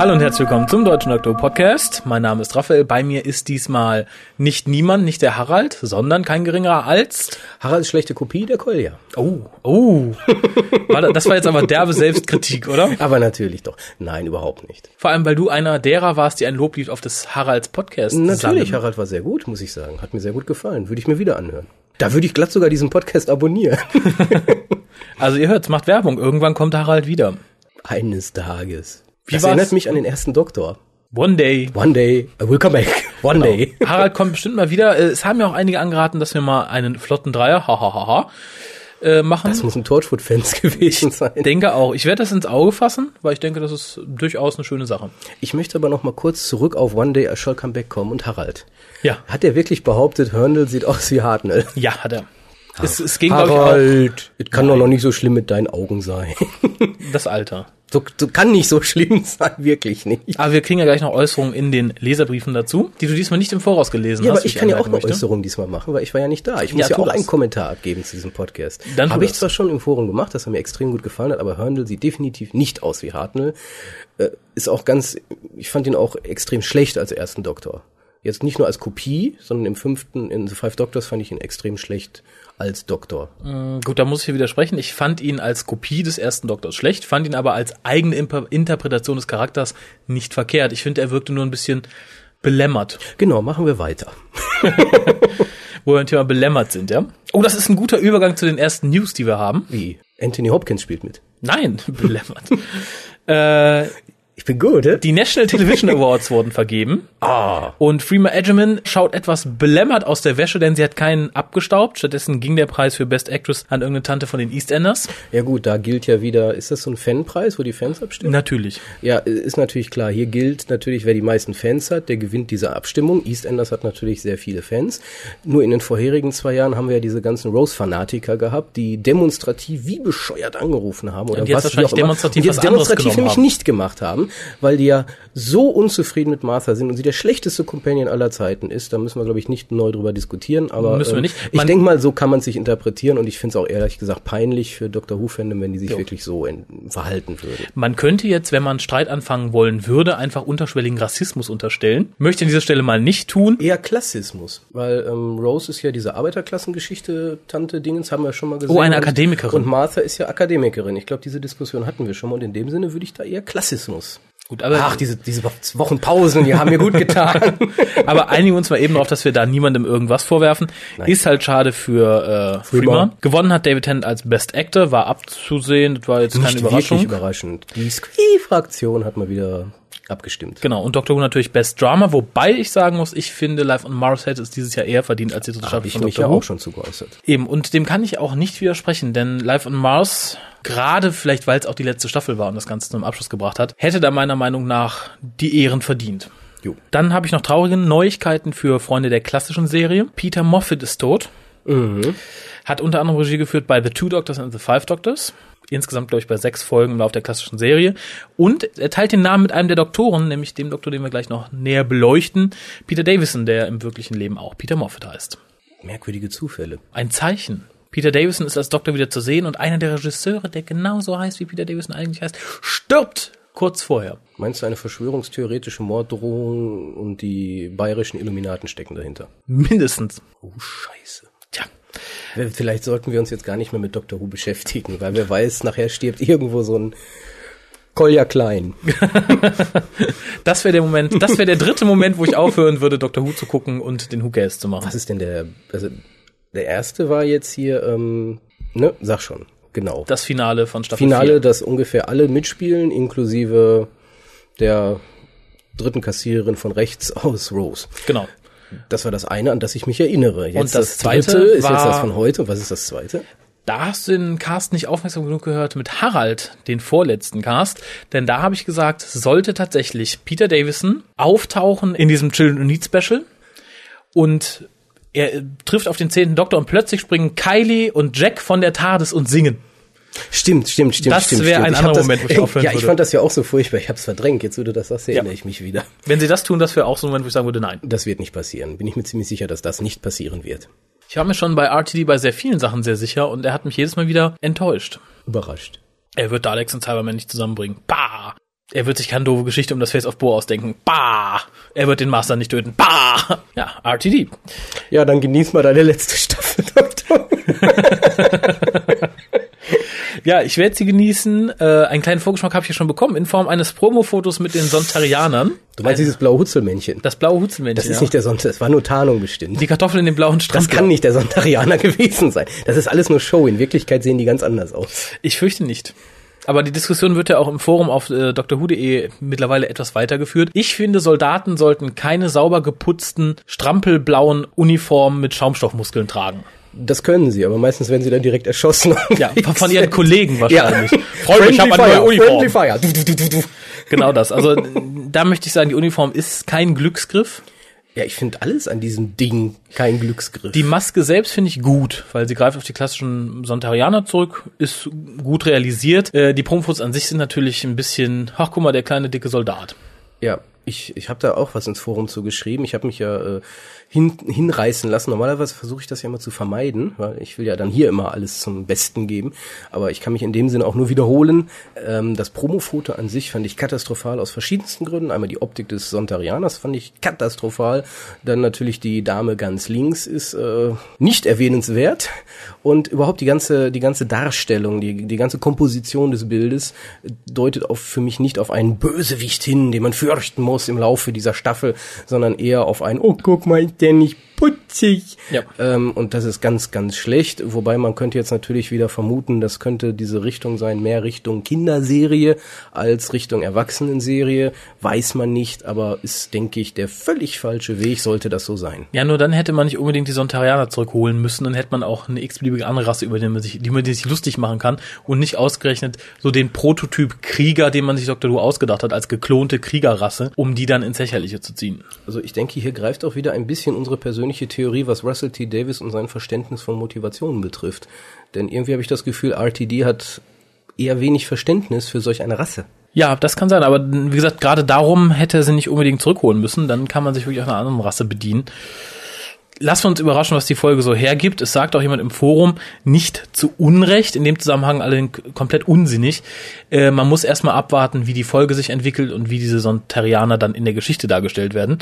Hallo und herzlich willkommen zum Deutschen Doktor Podcast. Mein Name ist Raphael. Bei mir ist diesmal nicht niemand, nicht der Harald, sondern kein geringerer als Haralds schlechte Kopie der Kolja. Oh, oh. Das war jetzt aber derbe Selbstkritik, oder? Aber natürlich doch. Nein, überhaupt nicht. Vor allem, weil du einer derer warst, die ein Loblied auf das Haralds Podcast Natürlich, sangen. Harald war sehr gut, muss ich sagen. Hat mir sehr gut gefallen. Würde ich mir wieder anhören. Da würde ich glatt sogar diesen Podcast abonnieren. Also ihr hört's, macht Werbung. Irgendwann kommt Harald wieder. Eines Tages. Wie das war's? erinnert mich an den ersten Doktor. One day. One day, I will come back. One day. Harald kommt bestimmt mal wieder. Äh, Es haben ja auch einige angeraten, dass wir mal einen flotten Dreier, hahaha, äh, machen. Das muss ein Torchwood-Fans gewesen sein. denke auch. Ich werde das ins Auge fassen, weil ich denke, das ist durchaus eine schöne Sache. Ich möchte aber noch mal kurz zurück auf One Day I Shall Come Back kommen und Harald. Ja. Hat er wirklich behauptet, Hörnl sieht aus wie Hartnell? Ja, hat er. Es, es ging, glaube ich, auch Harald, es kann doch noch nicht so schlimm mit deinen Augen sein. das Alter. So, so kann nicht so schlimm sein, wirklich nicht. Aber wir kriegen ja gleich noch Äußerungen in den Leserbriefen dazu, die du diesmal nicht im Voraus gelesen Ja, hast. aber ich kann ja auch eine möchte. Äußerung diesmal machen, weil ich war ja nicht da. Ich muss Ja, auch das. einen Kommentar abgeben zu diesem Podcast. Dann Habe ich das. zwar schon im Forum gemacht, das hat mir extrem gut gefallen hat, aber Hörndl sieht definitiv nicht aus wie Hartnell. Äh, ist auch ganz, ich fand ihn auch extrem schlecht als ersten Doktor. Jetzt nicht nur als Kopie, sondern im fünften, in The Five Doctors fand ich ihn extrem schlecht als Doktor. Mm, Gut, da muss ich hier widersprechen. Ich fand ihn als Kopie des ersten Doktors schlecht, fand ihn aber als eigene Interpretation des Charakters nicht verkehrt. Ich finde, er wirkte nur ein bisschen belämmert, Genau, machen wir weiter. wo wir beim Thema belämmert sind, ja. Oh, das ist ein guter Übergang zu den ersten News, die wir haben. Wie? Anthony Hopkins spielt mit. Nein, belämmert. äh, Ich bin gut, hä? die National Television Awards wurden vergeben. Ah. Und Freema Edgerman schaut etwas belämmert aus der Wäsche, denn sie hat keinen abgestaubt. Stattdessen ging der Preis für Best Actress an irgendeine Tante von den EastEnders. Ja gut, da gilt ja wieder, ist das so ein Fanpreis, wo die Fans abstimmen? Natürlich. Ja, ist natürlich klar. Hier gilt natürlich, wer die meisten Fans hat, der gewinnt diese Abstimmung. EastEnders hat natürlich sehr viele Fans. Nur in den vorherigen zwei Jahren haben wir ja diese ganzen Rose-Fanatiker gehabt, die demonstrativ wie bescheuert angerufen haben oder Und jetzt was wahrscheinlich demonstrativ Und jetzt demonstrativ nämlich haben. nicht gemacht haben, weil die ja so unzufrieden mit Martha sind und sie der schlechteste Companion aller Zeiten ist. Da müssen wir, glaube ich, nicht neu drüber diskutieren. Aber Müssen wir ähm, nicht. ich Man- denke mal, so kann man sich interpretieren und ich finde es auch ehrlich gesagt peinlich für Dr. Who-Fandom, wenn die sich wirklich so verhalten würde. Man könnte jetzt, wenn man Streit anfangen wollen würde, einfach unterschwelligen Rassismus unterstellen. Möchte an dieser Stelle mal nicht tun. Eher Klassismus, weil ähm, Rose ist ja diese Arbeiterklassengeschichte, Tante Dingens, haben wir schon mal gesehen. Oh, eine Und- Akademikerin. Und Martha ist ja Akademikerin. Ich glaube, diese Diskussion hatten wir schon mal und in dem Sinne würde ich da eher Klassismus. Gut, aber, Ach, diese, diese Wochenpausen, die haben mir gut getan. aber einigen uns mal eben darauf, dass wir da niemandem irgendwas vorwerfen. Ist halt schade für äh, Freeman. Gewonnen hat David Tennant als Best Actor, war abzusehen, das war jetzt keine Nicht Überraschung. wirklich überraschend. Die Squee-Fraktion hat mal wieder abgestimmt. Genau, und Doctor Who natürlich Best Drama, wobei ich sagen muss, ich finde Life on Mars hätte es dieses Jahr eher verdient als die dritte Staffel ich von mich Doctor ja Who. auch schon zu geäußert. Eben, und dem kann ich auch nicht widersprechen, denn Life on Mars, gerade vielleicht, weil es auch die letzte Staffel war und das Ganze zum Abschluss gebracht hat, hätte da meiner Meinung nach die Ehren verdient. Jo. Dann habe ich noch traurige Neuigkeiten für Freunde der klassischen Serie. Peter Moffat ist tot. Hat unter anderem Regie geführt bei The Two Doctors and the Five Doctors. Insgesamt, glaube ich, bei sechs Folgen im Laufe der klassischen Serie. Und er teilt den Namen mit einem der Doktoren, nämlich dem Doktor, den wir gleich noch näher beleuchten, Peter Davison, der im wirklichen Leben auch Peter Moffat heißt. Merkwürdige Zufälle. Ein Zeichen. Peter Davison ist als Doktor wieder zu sehen und einer der Regisseure, der genauso heißt, wie Peter Davison eigentlich heißt, stirbt kurz vorher. Meinst du, eine verschwörungstheoretische Morddrohung und die bayerischen Illuminaten stecken dahinter? Mindestens. Oh, scheiße. Tja. Vielleicht sollten wir uns jetzt gar nicht mehr mit Dr. Who beschäftigen, weil wer weiß, nachher stirbt irgendwo so ein Kolja Klein. Das wäre der Moment, das wäre der dritte Moment, wo ich aufhören würde, Dr. Who zu gucken und den Who Cast zu machen. Was ist denn der, also der erste war jetzt hier, ähm, ne, sag schon, genau. Das Finale von Staffel Finale, 4. dass ungefähr alle mitspielen, inklusive der dritten Kassiererin von rechts aus Rose. Genau. Das war das eine, an das ich mich erinnere. Jetzt Und das zweite dritte ist jetzt das von heute. Und was ist das zweite? Da hast du den Cast nicht aufmerksam genug gehört mit Harald, den vorletzten Cast. Denn da habe ich gesagt, sollte tatsächlich Peter Davison auftauchen in diesem Children Need Special und er trifft auf den zehnten Doktor und plötzlich springen Kylie und Jack von der TARDIS und singen. Stimmt, stimmt, stimmt. Das wäre ein Ich anderer das, Moment, wo ich aufhören Ja, ich würde. fand das ja auch so furchtbar. Ich hab's verdrängt. Jetzt, wo du das sagst, erinnere ich mich wieder. Wenn sie das tun, das wäre auch so ein Moment, wo ich sagen würde, nein. Das wird nicht passieren. Bin ich mir ziemlich sicher, dass das nicht passieren wird. Ich war mir schon bei RTD bei sehr vielen Sachen sehr sicher und er hat mich jedes Mal wieder enttäuscht. Überrascht. Er wird Daleks und Cybermen nicht zusammenbringen. Bah! Er wird sich keine doofe Geschichte um das Face of Bo ausdenken. Bah! Er wird den Master nicht töten. Bah! Ja, RTD. Ja, dann genieß mal deine letzte Staffel, Doktor. Ja, ich werde sie genießen. Äh, einen kleinen Vorgeschmack habe ich ja schon bekommen in Form eines Promo-Fotos mit den Sontarianern. Du meinst dieses blaue Hutzelmännchen? Das blaue Hutzelmännchen. Das ist ja. nicht der Sonntag, das war nur Tarnung bestimmt. die Kartoffel in dem blauen Das Strampler. kann nicht der Sontarianer gewesen sein. Das ist alles nur Show. In Wirklichkeit sehen die ganz anders aus. Ich fürchte nicht. Aber die Diskussion wird ja auch im Forum auf äh, drhu.de mittlerweile etwas weitergeführt. Ich finde, Soldaten sollten keine sauber geputzten, strampelblauen Uniformen mit Schaumstoffmuskeln tragen. Das können sie, aber meistens werden sie dann direkt erschossen. Ja, von, ihren Kollegen Ja. wahrscheinlich. Freunde, ich habe eine neue Uniform. Friendly Fire. Du, du, du, du. Genau das. Also da möchte ich sagen, die Uniform ist kein Glücksgriff. Ja, ich finde alles an diesem Ding kein Glücksgriff. Die Maske selbst finde ich gut, weil sie greift auf die klassischen Sontarianer zurück, ist gut realisiert. Äh, die Promfos an sich sind natürlich ein bisschen, ach guck mal, der kleine dicke Soldat. Ja, ich, ich habe da auch was ins Forum zu geschrieben. Ich habe mich ja äh, hin, hinreißen lassen. Normalerweise versuche ich das ja immer zu vermeiden, weil ich will ja dann hier immer alles zum Besten geben. Aber ich kann mich in dem Sinne auch nur wiederholen. Ähm, das Promofoto an sich fand ich katastrophal aus verschiedensten Gründen. Einmal die Optik des Sontarianers fand ich katastrophal. Dann natürlich die Dame ganz links ist äh, nicht erwähnenswert. Und überhaupt die ganze, die ganze Darstellung, die, die ganze Komposition des Bildes deutet auf, für mich nicht auf einen Bösewicht hin, den man fürchten muss im Laufe dieser Staffel, sondern eher auf einen, oh, guck mal, ist der nicht putzig. Ja. Ähm, und das ist ganz, ganz schlecht. Wobei man könnte jetzt natürlich wieder vermuten, das könnte diese Richtung sein, mehr Richtung Kinderserie als Richtung Erwachsenenserie. Weiß man nicht, aber ist, denke ich, der völlig falsche Weg, sollte das so sein. Ja, nur dann hätte man nicht unbedingt die Sontarianer zurückholen müssen, dann hätte man auch eine x-beliebige andere Rasse, über die man sich, die man sich lustig machen kann und nicht ausgerechnet so den Prototyp Krieger, den man sich Dr. Who ausgedacht hat, als geklonte Kriegerrasse, um die dann ins Lächerliche zu ziehen. Also ich denke, hier greift auch wieder ein bisschen unsere persönliche Theorie, was Russell T. Davis und sein Verständnis von Motivationen betrifft. Denn irgendwie habe ich das Gefühl, RTD hat eher wenig Verständnis für solch eine Rasse. Ja, das kann sein, aber wie gesagt, gerade darum hätte er sie nicht unbedingt zurückholen müssen, dann kann man sich wirklich auch einer anderen Rasse bedienen. Lassen wir uns überraschen, was die Folge so hergibt. Es sagt auch jemand im Forum, nicht zu Unrecht, in dem Zusammenhang alle komplett unsinnig. Äh, man muss erstmal abwarten, wie die Folge sich entwickelt und wie diese Sontarianer dann in der Geschichte dargestellt werden.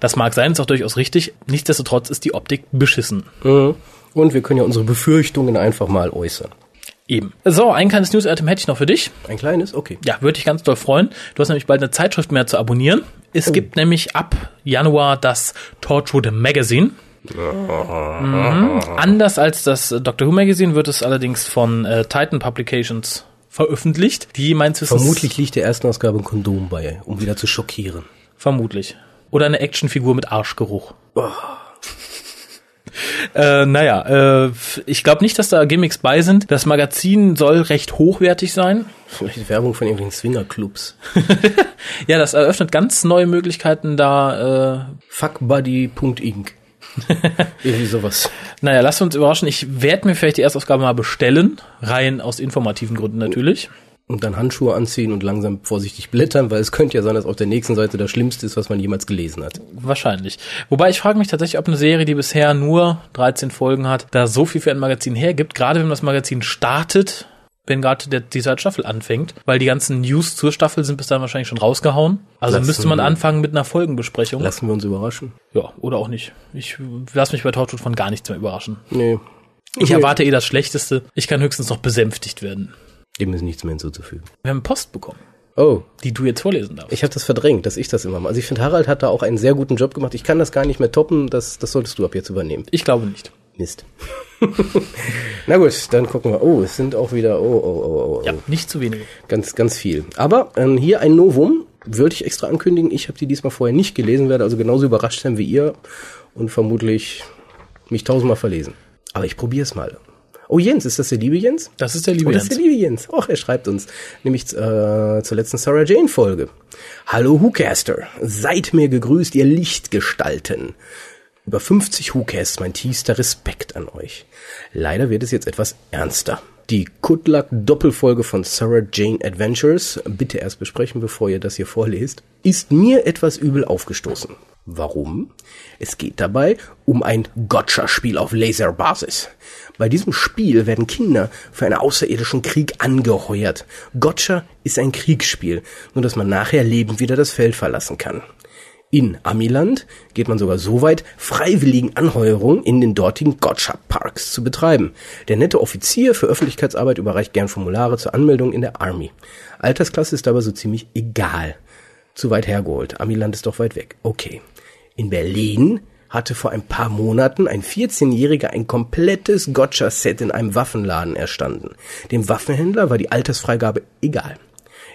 Das mag sein, ist auch durchaus richtig. Nichtsdestotrotz ist die Optik beschissen. Mhm. Und wir können ja unsere Befürchtungen einfach mal äußern. Eben. So, ein kleines News-Item hätte ich noch für dich. Ein kleines? Okay. Ja, würde ich ganz doll freuen. Du hast nämlich bald eine Zeitschrift mehr zu abonnieren. Es gibt nämlich ab Januar das Torchwood Magazine. Mhm. Anders als das Doctor Who Magazine wird es allerdings von äh, Titan Publications veröffentlicht. Die meins Wissens Vermutlich liegt der ersten Ausgabe ein Kondom bei, um wieder zu schockieren. Vermutlich. Oder eine Actionfigur mit Arschgeruch. Äh, naja, äh, ich glaube nicht, dass da Gimmicks bei sind. Das Magazin soll recht hochwertig sein. Vielleicht Werbung von irgendwelchen Swingerclubs. Ja, das eröffnet ganz neue Möglichkeiten da. Äh, Fuckbuddy.inc. Irgendwie sowas. naja, lasst uns überraschen. Ich werde mir vielleicht die Erstausgabe mal bestellen. Rein aus informativen Gründen natürlich. Und dann Handschuhe anziehen und langsam vorsichtig blättern, weil es könnte ja sein, dass auf der nächsten Seite das Schlimmste ist, was man jemals gelesen hat. Wahrscheinlich. Wobei ich frage mich tatsächlich, ob eine Serie, die bisher nur 13 Folgen hat, da so viel für ein Magazin hergibt, gerade wenn das Magazin startet, wenn gerade der, die zweite Staffel anfängt, weil die ganzen News zur Staffel sind bis dahin wahrscheinlich schon rausgehauen. Also Lassen müsste man anfangen mit einer Folgenbesprechung. Lassen wir uns überraschen. ja, oder auch nicht. Ich lasse mich bei Torchwood von gar nichts mehr überraschen. Nee. Ich erwarte eh das Schlechteste. Ich kann höchstens noch besänftigt werden. Dem ist nichts mehr hinzuzufügen. Wir haben Post bekommen, Oh, die du jetzt vorlesen darfst. ich habe das verdrängt, dass ich das immer mache. Also ich finde, Harald hat da auch einen sehr guten Job gemacht. Ich kann das gar nicht mehr toppen. Das, das solltest du ab jetzt übernehmen. Ich glaube nicht. Mist. Na gut, dann gucken wir. Oh, es sind auch wieder, oh, oh, oh, oh, oh. Ja, nicht zu wenige. Ganz, ganz viel. Aber ähm, hier ein Novum, würde ich extra ankündigen. Ich habe die diesmal vorher nicht gelesen, werde also genauso überrascht sein wie ihr und vermutlich mich tausendmal verlesen. Aber ich probiere es mal. Oh, Jens, ist das der liebe Jens? Das ist der liebe Oh, das ist Jens. der liebe Jens. Och, er schreibt uns. Nämlich äh, zur letzten Sarah Jane Folge. Hallo Whocaster. Seid mir gegrüßt, ihr Lichtgestalten. Über 50 Whocasts mein tiefster Respekt an euch. Leider wird es jetzt etwas ernster. Die Kudlak Doppelfolge von Sarah Jane Adventures. Bitte erst besprechen, bevor ihr das hier vorlest. ist mir etwas übel aufgestoßen. Warum? Es geht dabei um ein Gotcha-Spiel auf Laserbasis. Bei diesem Spiel werden Kinder für einen außerirdischen Krieg angeheuert. Gotcha ist ein Kriegsspiel, nur dass man nachher lebend wieder das Feld verlassen kann. In Amiland geht man sogar so weit, freiwilligen Anheuerungen in den dortigen Gotcha-Parks zu betreiben. Der nette Offizier für Öffentlichkeitsarbeit überreicht gern Formulare zur Anmeldung in der Army. Altersklasse ist dabei so ziemlich egal. Zu weit hergeholt. Amiland ist doch weit weg. Okay. In Berlin hatte vor ein paar Monaten ein 14-Jähriger ein komplettes Gotcha-Set in einem Waffenladen erstanden. Dem Waffenhändler war die Altersfreigabe egal.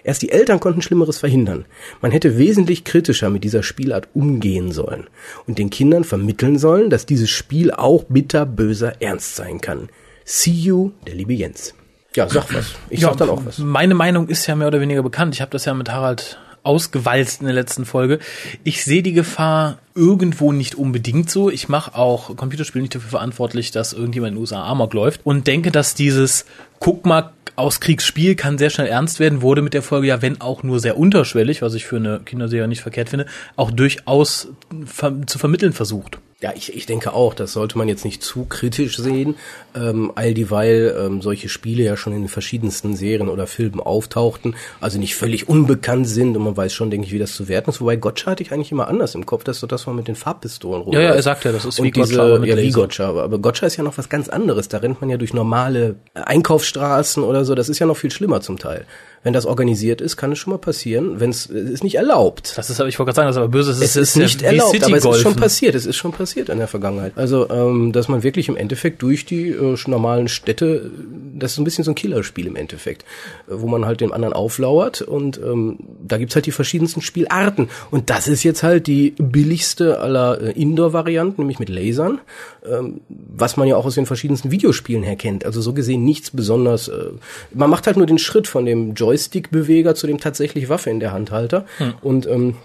Erst die Eltern konnten Schlimmeres verhindern. Man hätte wesentlich kritischer mit dieser Spielart umgehen sollen und den Kindern vermitteln sollen, dass dieses Spiel auch bitterböser Ernst sein kann. See you, der liebe Jens. Ja, sag was. Ich ja, sag dann auch was. Meine Meinung ist ja mehr oder weniger bekannt. Ich habe das ja mit Harald ausgewalzt in der letzten Folge. Ich sehe die Gefahr irgendwo nicht unbedingt so. Ich mache auch Computerspiele nicht dafür verantwortlich, dass irgendjemand in den USA Amok läuft und denke, dass dieses guck mal aus Kriegsspiel kann sehr schnell ernst werden, wurde mit der Folge ja, wenn auch nur sehr unterschwellig, was ich für eine Kinderserie nicht verkehrt finde, auch durchaus ver zu vermitteln versucht. Ja, ich, ich denke auch, das sollte man jetzt nicht zu kritisch sehen, ähm, all dieweil ähm, solche Spiele ja schon in den verschiedensten Serien oder Filmen auftauchten, also nicht völlig unbekannt sind und man weiß schon, denke ich, wie das zu werten ist. Wobei Gotcha hatte ich eigentlich immer anders im Kopf, dass so das man mit den Farbpistolen rum. Ja, ja, er sagt ja, das ist und wie diese, Gotcha, ja, wie. Gotcha, aber, aber Gotcha ist ja noch was ganz anderes. Da rennt man ja durch normale Einkaufsstraßen oder so. Das ist ja noch viel schlimmer zum Teil. Wenn das organisiert ist, kann es schon mal passieren, wenn es ist nicht erlaubt. Das ist, aber ich wollte gerade sagen, das ist aber böse. Das Es ist, ja nicht erlaubt, aber es ist schon passiert. Es ist schon passiert in der Vergangenheit. Also, ähm, dass man wirklich im Endeffekt durch die äh, normalen Städte, das ist so ein bisschen so ein Killerspiel im Endeffekt, wo man halt dem anderen auflauert und ähm, da gibt's halt die verschiedensten Spielarten. Und das ist jetzt halt die billigste aller äh, Indoor-Varianten, nämlich mit Lasern, ähm, was man ja auch aus den verschiedensten Videospielen her kennt. Also so gesehen nichts besonders. Äh, man macht halt nur den Schritt von dem Joystick-Beweger zu dem tatsächlich Waffe in der Handhalter. Und ähm,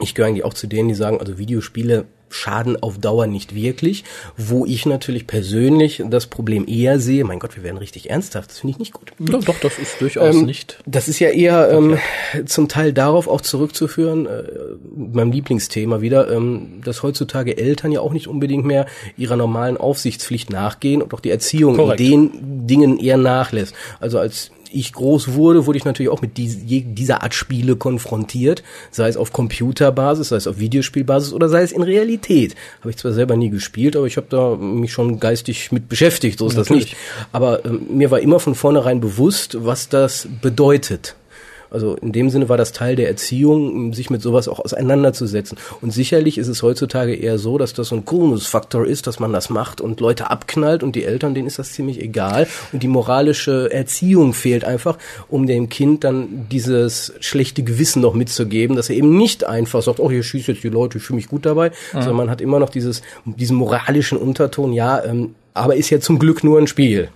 ich gehöre eigentlich auch zu denen, die sagen, also Videospiele schaden auf Dauer nicht wirklich. Wo ich natürlich persönlich das Problem eher sehe, mein Gott, wir werden richtig ernsthaft, das finde ich nicht gut. Ja, doch, das ist durchaus Ähm, nicht. Das ist ja eher ähm, zum Teil darauf auch zurückzuführen, äh, meinem Lieblingsthema wieder, ähm, dass heutzutage Eltern ja auch nicht unbedingt mehr ihrer normalen Aufsichtspflicht nachgehen und auch die Erziehung Korrekt. in den Dingen eher nachlässt. Also als ich groß wurde, wurde ich natürlich auch mit dieser Art Spiele konfrontiert, sei es auf Computerbasis, sei es auf Videospielbasis oder sei es in Realität. Habe ich zwar selber nie gespielt, aber ich habe da mich schon geistig mit beschäftigt, so ist das Natürlich. nicht. Aber ähm, mir war immer von vornherein bewusst, was das bedeutet. Also in dem Sinne war das Teil der Erziehung, sich mit sowas auch auseinanderzusetzen. Und sicherlich ist es heutzutage eher so, dass das so ein Coolness-Faktor ist, dass man das macht und Leute abknallt und die Eltern, denen ist das ziemlich egal. Und die moralische Erziehung fehlt einfach, um dem Kind dann dieses schlechte Gewissen noch mitzugeben, dass er eben nicht einfach sagt, oh, hier schießt jetzt die Leute, ich fühle mich gut dabei, sondern man hat immer noch dieses, diesen moralischen Unterton, ja, ähm, aber ist ja zum Glück nur ein Spiel.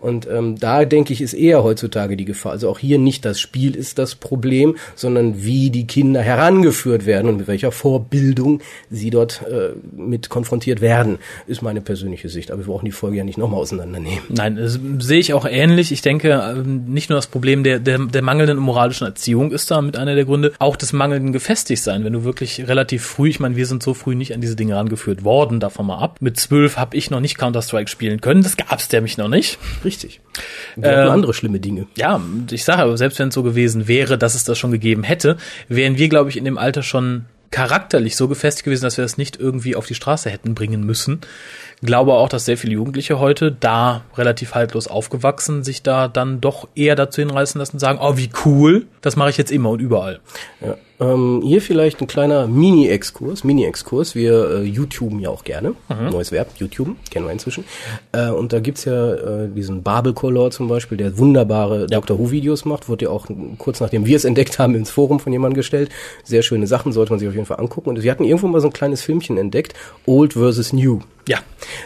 Und ähm, da denke ich, ist eher heutzutage die Gefahr. Also auch hier nicht das Spiel ist das Problem, sondern wie die Kinder herangeführt werden und mit welcher Vorbildung sie dort äh, mit konfrontiert werden, ist meine persönliche Sicht. Aber wir brauchen die Folge ja nicht nochmal auseinandernehmen. Nein, sehe ich auch ähnlich. Ich denke, ähm, nicht nur das Problem der, der, der mangelnden moralischen Erziehung ist da mit einer der Gründe, auch des mangelnden Gefestigtsein. Wenn du wirklich relativ früh, ich meine, wir sind so früh nicht an diese Dinge rangeführt worden, davon mal ab. Mit zwölf habe ich noch nicht Counter-Strike spielen können. Das gab's mich noch nicht. Richtig. Wir Ähm, andere schlimme Dinge. Ja, ich sage, aber selbst wenn es so gewesen wäre, dass es das schon gegeben hätte, wären wir, glaube ich, in dem Alter schon charakterlich so gefestigt gewesen, dass wir das nicht irgendwie auf die Straße hätten bringen müssen. Glaube auch, dass sehr viele Jugendliche heute da relativ haltlos aufgewachsen sich da dann doch eher dazu hinreißen lassen und sagen, oh, wie cool, das mache ich jetzt immer und überall. Ja. Ähm, hier vielleicht ein kleiner Mini-Exkurs, Mini-Exkurs. Wir äh, YouTuben ja auch gerne. Neues Verb, YouTube, kennen wir inzwischen. Äh, und da gibt's ja äh, diesen Babel Color zum Beispiel, der wunderbare Dr. Who-Videos macht. Wurde ja auch kurz nachdem wir es entdeckt haben ins Forum von jemandem gestellt. Sehr schöne Sachen, sollte man sich auf jeden Fall angucken. Und sie hatten irgendwo mal so ein kleines Filmchen entdeckt, Old versus New. Ja,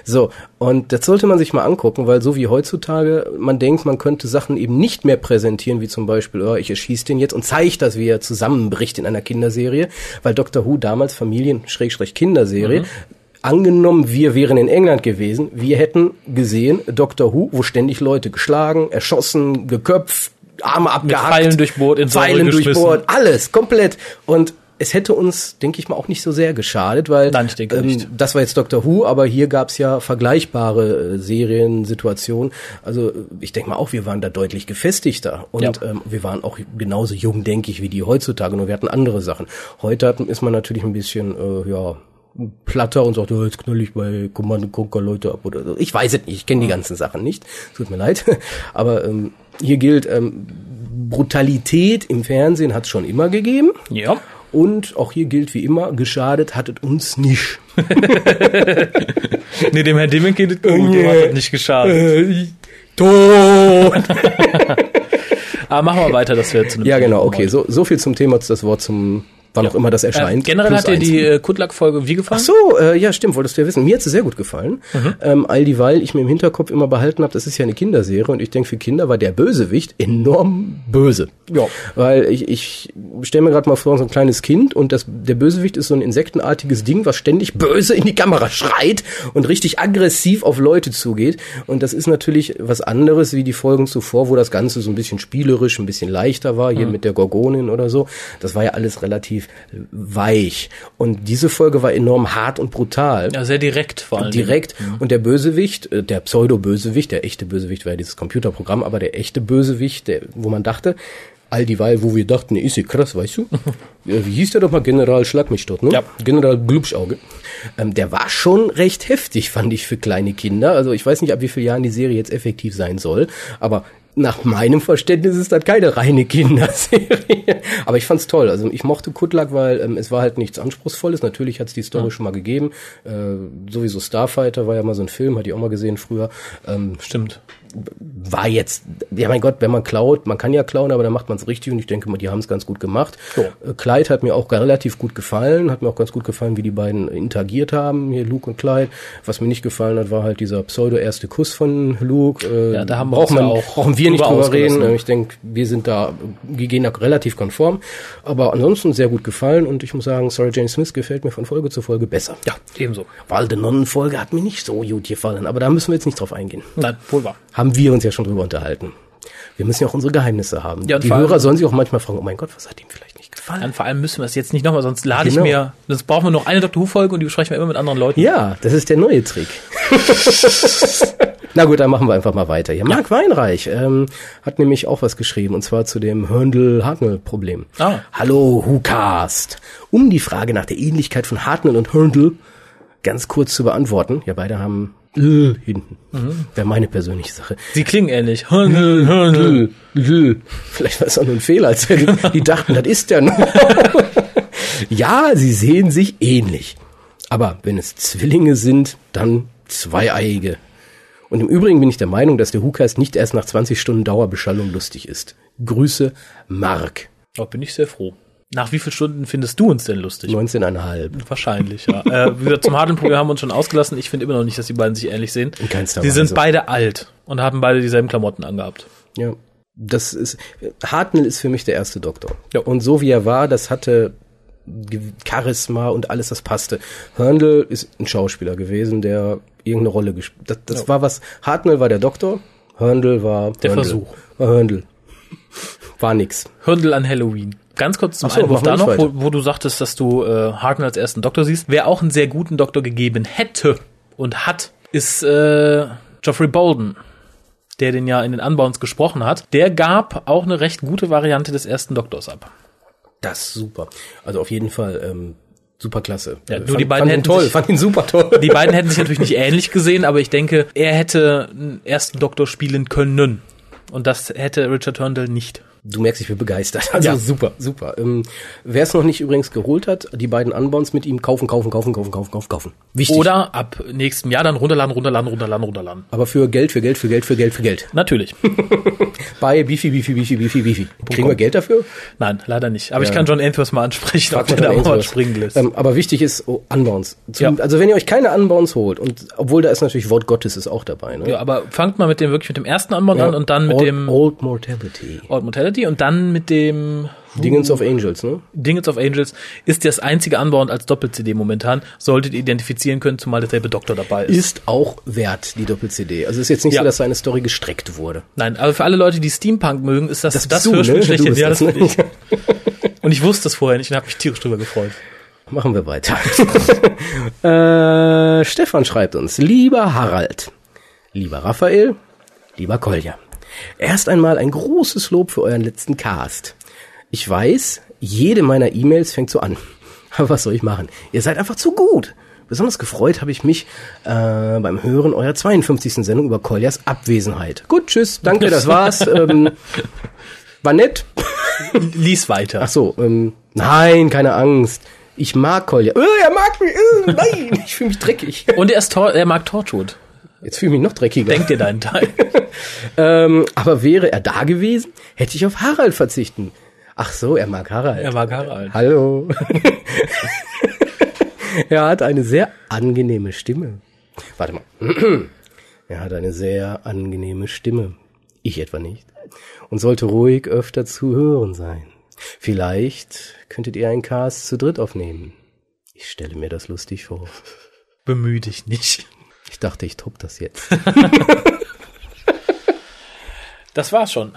So, und das sollte man sich mal angucken, weil so wie heutzutage man denkt, man könnte Sachen eben nicht mehr präsentieren, wie zum Beispiel, oh, ich erschieße den jetzt und zeige das, wie er zusammenbricht in einer Kinderserie, weil Dr. Who damals Familien-Kinderserie, angenommen, wir wären in England gewesen, wir hätten gesehen Dr. Who, wo ständig Leute geschlagen, erschossen, geköpft, Arme abgehackt. Pfeilen durchbohrt, in Pfeilen durchbohrt, alles, komplett. Und es hätte uns, denke ich mal, auch nicht so sehr geschadet, weil Nein, nicht. das war jetzt Doctor Who, aber hier gab's ja vergleichbare äh, Seriensituationen. Also äh, ich denke mal auch, wir waren da deutlich gefestigter und Ja. ähm, wir waren auch genauso jung, denke ich, wie die heutzutage, nur wir hatten andere Sachen. Heute hat, ist man natürlich ein bisschen, äh, ja, platter und sagt, oh, jetzt knall ich bei Command Conquer Leute ab oder so. Ich weiß es nicht, ich kenne die ganzen Sachen nicht. Tut mir leid. Aber ähm, hier gilt, ähm, Brutalität im Fernsehen hat es schon immer gegeben. Ja. Und auch hier gilt wie immer, geschadet hat es uns nicht. Nee, dem Herrn Dimmick geht es gut, dem hat das nicht geschadet. Tot! Aber machen wir weiter, dass wir zu einem Ja, genau, okay. So, so viel zum Thema, das Wort zum, wann auch immer das Äh, erscheint. generell Plus hat dir die äh, Kudlack-Folge wie gefallen? Ach so, äh, ja, stimmt, wolltest du ja wissen. Mir hat sie sehr gut gefallen. Mhm. Ähm, all dieweil ich mir im Hinterkopf immer behalten habe, das ist ja eine Kinderserie und ich denke, für Kinder war der Bösewicht enorm böse. Ja. Weil ich, ich stelle mir gerade mal vor, so ein kleines Kind und das, der Bösewicht ist so ein insektenartiges Ding, was ständig böse in die Kamera schreit und richtig aggressiv auf Leute zugeht. Und das ist natürlich was anderes wie die Folgen zuvor, wo das Ganze so ein bisschen spielerisch, ein bisschen leichter war, Mhm. hier mit der Gorgonin oder so. Das war ja alles relativ weich. Und diese Folge war enorm hart und brutal. Ja, sehr direkt vor allem. Direkt. Und der Bösewicht, äh, der Pseudo-Bösewicht, der echte Bösewicht war ja dieses Computerprogramm, aber der echte Bösewicht, der, wo man dachte, all dieweil, wo wir dachten, ist ja krass, weißt du? Äh, Wie hieß der doch mal? General Schlag mich dort, ne? Ja. General Glubschauge. Ähm, der war schon recht heftig, fand ich, für kleine Kinder. Also ich weiß nicht, ab wie vielen Jahren die Serie jetzt effektiv sein soll, aber nach meinem Verständnis ist das keine reine Kinderserie. Aber ich fand's toll. Also ich mochte Kudlak, weil ähm, es war halt nichts Anspruchsvolles. Natürlich hat's die Story schon mal gegeben. Äh, sowieso Starfighter war ja mal so ein Film, hatte ich auch mal gesehen früher. Ähm, Stimmt. War jetzt, ja mein Gott, wenn man klaut, man kann ja klauen, aber dann macht man es richtig und ich denke mal, die haben es ganz gut gemacht. Ja. Äh, Clyde hat mir auch relativ gut gefallen, hat mir auch ganz gut gefallen, wie die beiden interagiert haben, hier Luke und Clyde. Was mir nicht gefallen hat, war halt dieser pseudo-erste Kuss von Luke. Äh, Ja, da haben wir braucht man, auch brauchen wir nicht drüber reden. Äh, Ich denke, wir sind da, wir gehen da relativ konform. Aber ansonsten sehr gut gefallen und ich muss sagen, Sarah Jane Smith gefällt mir von Folge zu Folge besser. Ja, ebenso. Walde-Nonnen-Folge hat mir nicht so gut gefallen, aber da müssen wir jetzt nicht drauf eingehen Nein, wohl wahr. Haben wir uns ja schon drüber unterhalten. Wir müssen ja auch unsere Geheimnisse haben. Ja, die Hörer sollen sich auch manchmal fragen, oh mein Gott, was hat ihm vielleicht nicht gefallen? Dann vor allem müssen wir es jetzt nicht nochmal, sonst lade Genau. ich mir, sonst brauchen wir noch eine Dr. Who-Folge und die besprechen wir immer mit anderen Leuten. Ja, das ist der neue Trick. Na gut, dann machen wir einfach mal weiter. Hier. Marc Weinreich ähm, hat nämlich auch was geschrieben, und zwar zu dem Hörndl-Hartnell-Problem. Ah. Hallo, WhoCast. Um die Frage nach der Ähnlichkeit von Hartnell und Hörndl ganz kurz zu beantworten. Ja, beide haben L hinten. Mhm. Wäre meine persönliche Sache. Sie klingen ähnlich. Hörnl, Hörnl. L, L. Vielleicht war es auch nur ein Fehler, als wir die, die dachten, das ist der noch. ja, sie sehen sich ähnlich. Aber wenn es Zwillinge sind, dann zweieiige. Und im Übrigen bin ich der Meinung, dass der WhoCast nicht erst nach 20 Stunden Dauerbeschallung lustig ist. Grüße, Mark. Da bin ich sehr froh. Nach wie vielen Stunden findest du uns denn lustig? 19,5. Wahrscheinlich, ja. äh, wie gesagt, zum Hartl-Programm haben wir uns schon ausgelassen. Ich finde immer noch nicht, dass die beiden sich ähnlich sehen. In keinster Weise. sind beide alt und haben beide dieselben Klamotten angehabt. Ja, das ist, Hartnell ist für mich der erste Doktor. Ja. Und so wie er war, das hatte Charisma und alles, das passte. Hörndl ist ein Schauspieler gewesen, der irgendeine Rolle gespielt Das, das Ja. war was, Hartnell war der Doktor, Hörndl war Der Hörndl. Versuch. War Hörndl. War nix. Hörndl an Halloween. Ganz kurz zum Ach so, Einwurf da noch, wo, wo du sagtest, dass du äh, Hartnell als ersten Doktor siehst. Wer auch einen sehr guten Doktor gegeben hätte und hat, ist äh, Geoffrey Bolden, der den ja in den Unbounds gesprochen hat. Der gab auch eine recht gute Variante des ersten Doktors ab. Das ist super. Also auf jeden Fall ähm, super klasse. Ja, Äh, nur fand, die beiden fand hätten toll, sich- fand ihn super toll. Die beiden hätten sich natürlich nicht ähnlich gesehen, aber ich denke, er hätte einen ersten Doktor spielen können. Und das hätte Richard Hurndall nicht. Du merkst, ich bin begeistert. Also Ja. super, super. Ähm, Wer es noch nicht übrigens geholt hat, die beiden Unbounds mit ihm kaufen, kaufen, kaufen, kaufen, kaufen, kaufen, kaufen. Wichtig. Oder ab nächstem Jahr dann runterladen, runterladen, runterladen, runterladen. Aber für Geld, für Geld, für Geld, für Geld, für Geld. Natürlich. Bei Bifi, Bifi, Bifi, Bifi, Bifi. Kriegen wir Geld dafür? Nein, leider nicht. Aber ich Ja. kann John Andrews mal ansprechen, ob Frag der mal da mal was springen lässt. Ähm, aber wichtig ist oh, Unbounds. Zum, Ja. Also wenn ihr euch keine Unbounds holt, und obwohl da ist natürlich Wort Gottes ist auch dabei. Ne? ja, aber fangt mal mit dem wirklich mit dem ersten Anbau an und dann mit Old, dem Old Mortality. Old Mortality und dann mit dem Dingens of Angels, ne? Dingens of Angels ist das einzige anbauend als Doppel-CD momentan. Solltet ihr identifizieren können, zumal derselbe Doktor dabei ist. Ist auch wert, die Doppel-CD. Also ist jetzt nicht Ja. so, dass seine Story gestreckt wurde. Nein, aber für alle Leute, die Steampunk mögen, ist das das, bist du, Hörspiel ne? schlechthin. Ja, das das, bin ich. Und ich wusste es vorher nicht und habe mich tierisch drüber gefreut. Machen wir weiter. äh, Stefan schreibt uns, lieber Harald, lieber Raphael, lieber Kolja. Erst einmal ein großes Lob für euren letzten Cast. Ich weiß, jede meiner E-Mails fängt so an. Aber was soll ich machen? Ihr seid einfach zu gut. Besonders gefreut habe ich mich äh, beim Hören eurer 52. Sendung über Koljas Abwesenheit. Gut, tschüss, danke, das war's. ähm, war nett. Lies weiter. Ach so, ähm, nein, keine Angst. Ich mag Kolja. Äh, er mag mich. Äh, nein, ich fühle mich dreckig. Und er, ist Tor er mag Torchwood. Jetzt fühle ich mich noch dreckiger. Denk dir deinen Teil. Ähm, aber wäre er da gewesen, hätte ich auf Harald verzichten. Ach so, er mag Harald. Er mag Harald. Hallo. er hat eine sehr angenehme Stimme. Warte mal. er hat eine sehr angenehme Stimme. Ich etwa nicht. Und sollte ruhig öfter zu hören sein. Vielleicht könntet ihr einen Cast zu dritt aufnehmen. Ich stelle mir das lustig vor. Bemühe dich nicht. Ich dachte, ich top das jetzt. Das war's schon.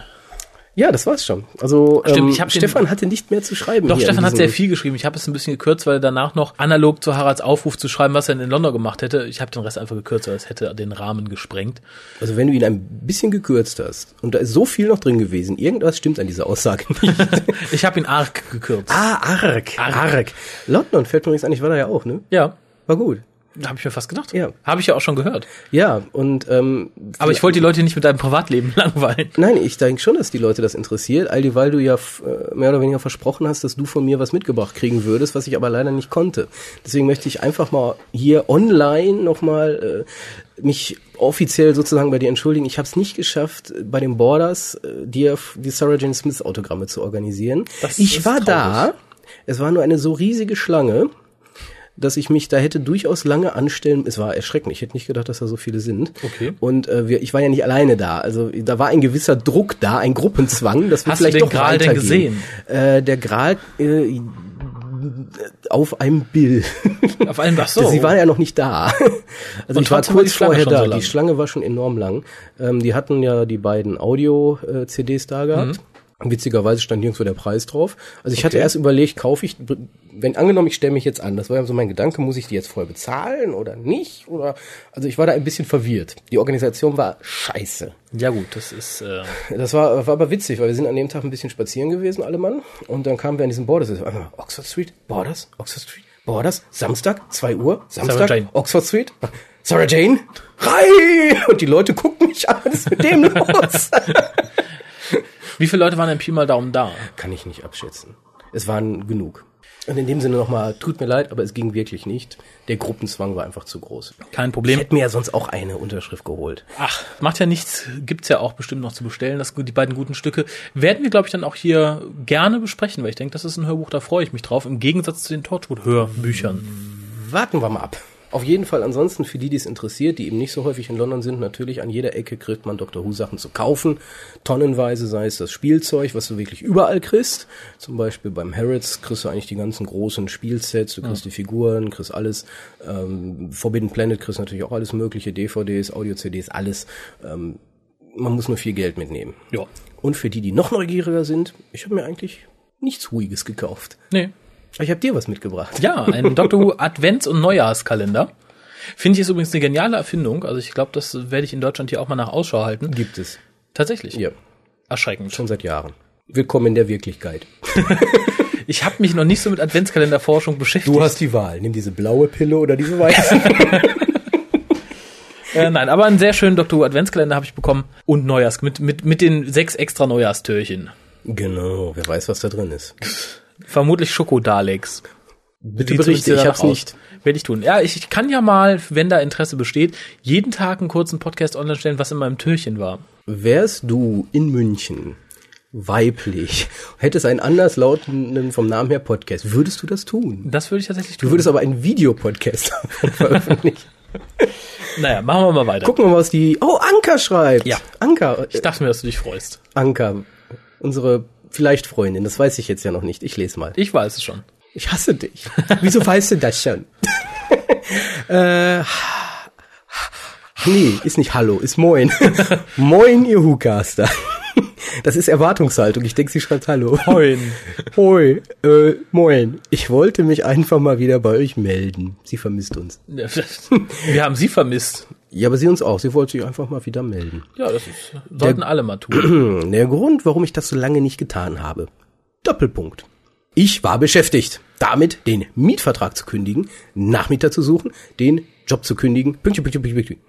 Ja, das war's schon. Also Stimmt, ähm, ich hab den- Stefan hatte nicht mehr zu schreiben. Doch, Stefan hat sehr viel geschrieben. Ich habe es ein bisschen gekürzt, weil er danach noch analog zu Haralds Aufruf zu schreiben, was er in London gemacht hätte. Ich habe den Rest einfach gekürzt, weil es hätte den Rahmen gesprengt. Also wenn du ihn ein bisschen gekürzt hast und da ist so viel noch drin gewesen, irgendwas stimmt an dieser Aussage nicht. Ich habe ihn arg gekürzt. ah, arg, arg. London fällt mir übrigens an, ich war da ja auch, ne? Ja, War gut. Habe ich mir fast gedacht. Ja. Habe ich ja auch schon gehört. Ja, und ähm, Aber ich wollte die Leute nicht mit deinem Privatleben langweilen. Nein, ich denke schon, dass die Leute das interessiert, all die, weil du ja äh, mehr oder weniger versprochen hast, dass du von mir was mitgebracht kriegen würdest, was ich aber leider nicht konnte. Deswegen möchte ich einfach mal hier online nochmal äh, mich offiziell sozusagen bei dir entschuldigen. Ich habe es nicht geschafft, bei den Borders äh, dir die Sarah Jane Smith Autogramme zu organisieren. Das ich war traurig. da, es war nur eine so riesige Schlange, dass ich mich da hätte durchaus lange anstellen. Es war erschreckend. Ich hätte nicht gedacht, dass da so viele sind. Okay. Und äh, wir, ich war ja nicht alleine da. Also da war ein gewisser Druck da, ein Gruppenzwang. Das wird Hast du vielleicht den doch Gral denn weitergehen. Äh, der Gral äh, auf einem Bill. Auf einem, ach so. Sie waren ja noch nicht da. Also Und ich war kurz vorher da. so die Schlange war schon enorm lang. Ähm, die hatten ja die beiden Audio-CDs da gehabt. Mhm. Witzigerweise stand nirgendwo der Preis drauf. Also ich hatte erst überlegt, kaufe ich, wenn angenommen, ich stelle mich jetzt an, das war ja so mein Gedanke, muss ich die jetzt vorher bezahlen oder nicht? Oder also ich war da ein bisschen verwirrt. Die Organisation war scheiße. Ja gut, das ist äh, Das war, war aber witzig, weil wir sind an dem Tag ein bisschen spazieren gewesen, alle Mann. Und dann kamen wir an diesen Borders. Einmal Oxford Street, Borders, Oxford Street, Borders, Samstag, 2 Uhr, Samstag. Oxford Street, Sarah Jane, rein! Und die Leute gucken mich an, was ist mit dem los? Wie viele Leute waren denn Pi mal Daumen da? Kann ich nicht abschätzen. Es waren genug. Und in dem Sinne nochmal, tut mir leid, aber es ging wirklich nicht. Der Gruppenzwang war einfach zu groß. Kein Ich Problem. hätte mir ja sonst auch eine Unterschrift geholt. Ach, macht ja nichts. Gibt's ja auch bestimmt noch zu bestellen. Das, die beiden guten Stücke werden wir, glaube ich, dann auch hier gerne besprechen, weil ich denke, das ist ein Hörbuch, da freue ich mich drauf. Im Gegensatz zu den Torchwood-Hörbüchern. Warten wir mal ab. Auf jeden Fall ansonsten für die, die es interessiert, die eben nicht so häufig in London sind, natürlich an jeder Ecke kriegt man Dr. Who Sachen zu kaufen. Tonnenweise, sei es das Spielzeug, was du wirklich überall kriegst. Zum Beispiel beim Harrods kriegst du eigentlich die ganzen großen Spielsets, du kriegst die Figuren, kriegst alles. Ähm, Forbidden Planet kriegst natürlich auch alles mögliche, DVDs, Audio-CDs, alles. Ähm, man muss nur viel Geld mitnehmen. Ja. Und für die, die noch neugieriger sind, ich habe mir eigentlich nichts Ruhiges gekauft. Nee. Ich habe dir was mitgebracht. Ja, ein Doctor Who Advents- und Neujahrskalender. Finde ich ist übrigens eine geniale Erfindung. Also ich glaube, das werde ich in Deutschland hier auch mal nach Ausschau halten. Gibt es. Tatsächlich. Ja. Erschreckend. Schon seit Jahren. Willkommen in der Wirklichkeit. Ich habe mich noch nicht so mit Adventskalenderforschung beschäftigt. Du hast die Wahl. Nimm diese blaue Pille oder diese weiße. Äh, nein, aber einen sehr schönen Doctor Who Adventskalender habe ich bekommen und Neujahrs mit mit mit den sechs extra Neujahrstürchen. genau. Wer weiß, was da drin ist. Vermutlich Schokodalex. Bitte berichte, ich hab's aus. nicht. Werde ich tun. Ja, ich, ich kann ja mal, wenn da Interesse besteht, jeden Tag einen kurzen Podcast online stellen, was in meinem Türchen war. Wärst du in München weiblich, hättest einen anders lautenden vom Namen her Podcast, würdest du das tun? Das würde ich tatsächlich Du tun. würdest aber einen Videopodcast veröffentlichen. naja, machen wir mal weiter. Gucken wir mal, was die... Oh, Anker schreibt. Ja. Anker. Ich dachte mir, dass du dich freust. Anker. Unsere vielleicht Freundin, das weiß ich jetzt ja noch nicht. Ich lese mal. Ich weiß es schon. Ich hasse dich. Wieso weißt du das schon? äh, nee, ist nicht Hallo, ist Moin. moin, ihr Hucaster. Das ist Erwartungshaltung. Ich denke, sie schreibt Hallo. Moin. Hoi, äh, moin. Ich wollte mich einfach mal wieder bei euch melden. Sie vermisst uns. Wir haben sie vermisst. Ja, aber sie uns auch. Sie wollte sich einfach mal wieder melden. Ja, das ist, sollten alle mal tun. Der Grund, warum ich das so lange nicht getan habe. Doppelpunkt. Ich war beschäftigt, damit den Mietvertrag zu kündigen, Nachmieter zu suchen, den Job zu kündigen. Pünktchen, pünktchen, pünktchen, pünktchen.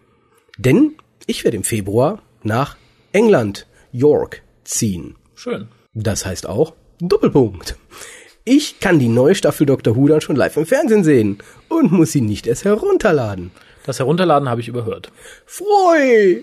Denn ich werde im Februar nach England, York, ziehen. Schön. Das heißt auch Doppelpunkt. Ich kann die neue Staffel Dr. Who dann schon live im Fernsehen sehen und muss sie nicht erst herunterladen. Das Herunterladen habe ich überhört. Freu!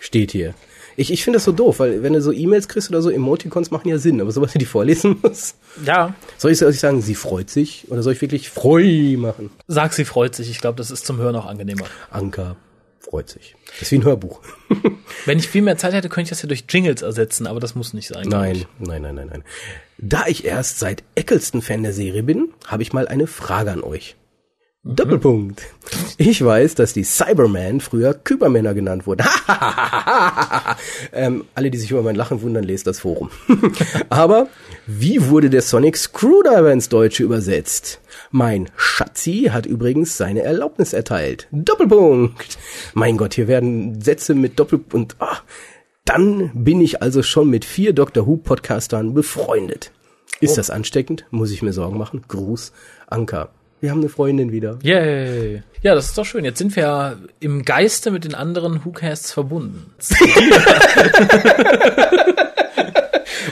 Steht hier. Ich, ich finde das so doof, weil wenn du so E-Mails kriegst oder so, Emoticons machen ja Sinn, aber sobald du die vorlesen musst. Ja. Soll ich, soll ich sagen, sie freut sich oder soll ich wirklich freu machen? Sag, sie freut sich. Ich glaube, das ist zum Hören auch angenehmer. Anka freut sich. Das ist wie ein Hörbuch. Wenn ich viel mehr Zeit hätte, könnte ich das ja durch Jingles ersetzen, aber das muss nicht sein. Nein, nein, nein, nein, nein. Da ich erst seit Eccleston Fan der Serie bin, habe ich mal eine Frage an euch. Doppelpunkt. Ich weiß, dass die Cybermen früher Kybermänner genannt wurden. ähm, alle, die sich über mein Lachen wundern, lest das Forum. Aber wie wurde der Sonic Screwdriver ins Deutsche übersetzt? Mein Schatzi hat übrigens seine Erlaubnis erteilt. Doppelpunkt. Mein Gott, hier werden Sätze mit Doppelpunkt. Ah, dann bin ich also schon mit vier Dr. Who Podcastern befreundet. Ist das ansteckend? Muss ich mir Sorgen machen? Gruß, Anka. Wir haben eine Freundin wieder. Yay. Ja, das ist doch schön. Jetzt sind wir ja im Geiste mit den anderen WhoCasts verbunden.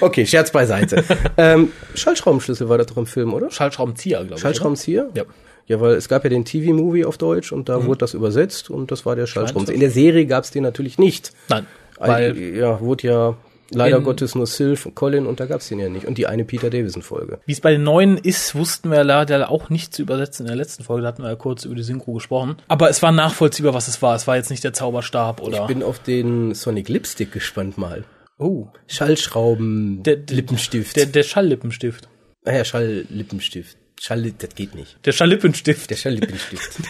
Okay, Scherz beiseite. ähm, Schallschraubenschlüssel war das doch im Film, oder? Schallschraubenzieher, glaube ich. Schallschraubenzieher? oder? Ja. Ja, weil es gab ja den TV-Movie auf Deutsch und da wurde das übersetzt und das war der Schallschraubenzieher. In der Serie gab es den natürlich nicht. Nein. Weil, Weil, ja, wurde ja leider In- Gottes nur Sylph und Colin und da gab es den ja nicht. Und die eine Peter Davison-Folge. wie es bei den neuen ist, wussten wir leider auch nicht zu übersetzen in der letzten Folge. Da hatten wir ja kurz über die Synchro gesprochen. Aber es war nachvollziehbar, was es war. Es war jetzt nicht der Zauberstab oder. Ich bin auf den Sonic Lipstick gespannt mal. oh. Schallschrauben, Der, der Lippenstift. Der, der Schalllippenstift. naja, Schall-Lippenstift. Schall, das geht nicht. Der Schalllippenstift. Der Schall-Lippenstift.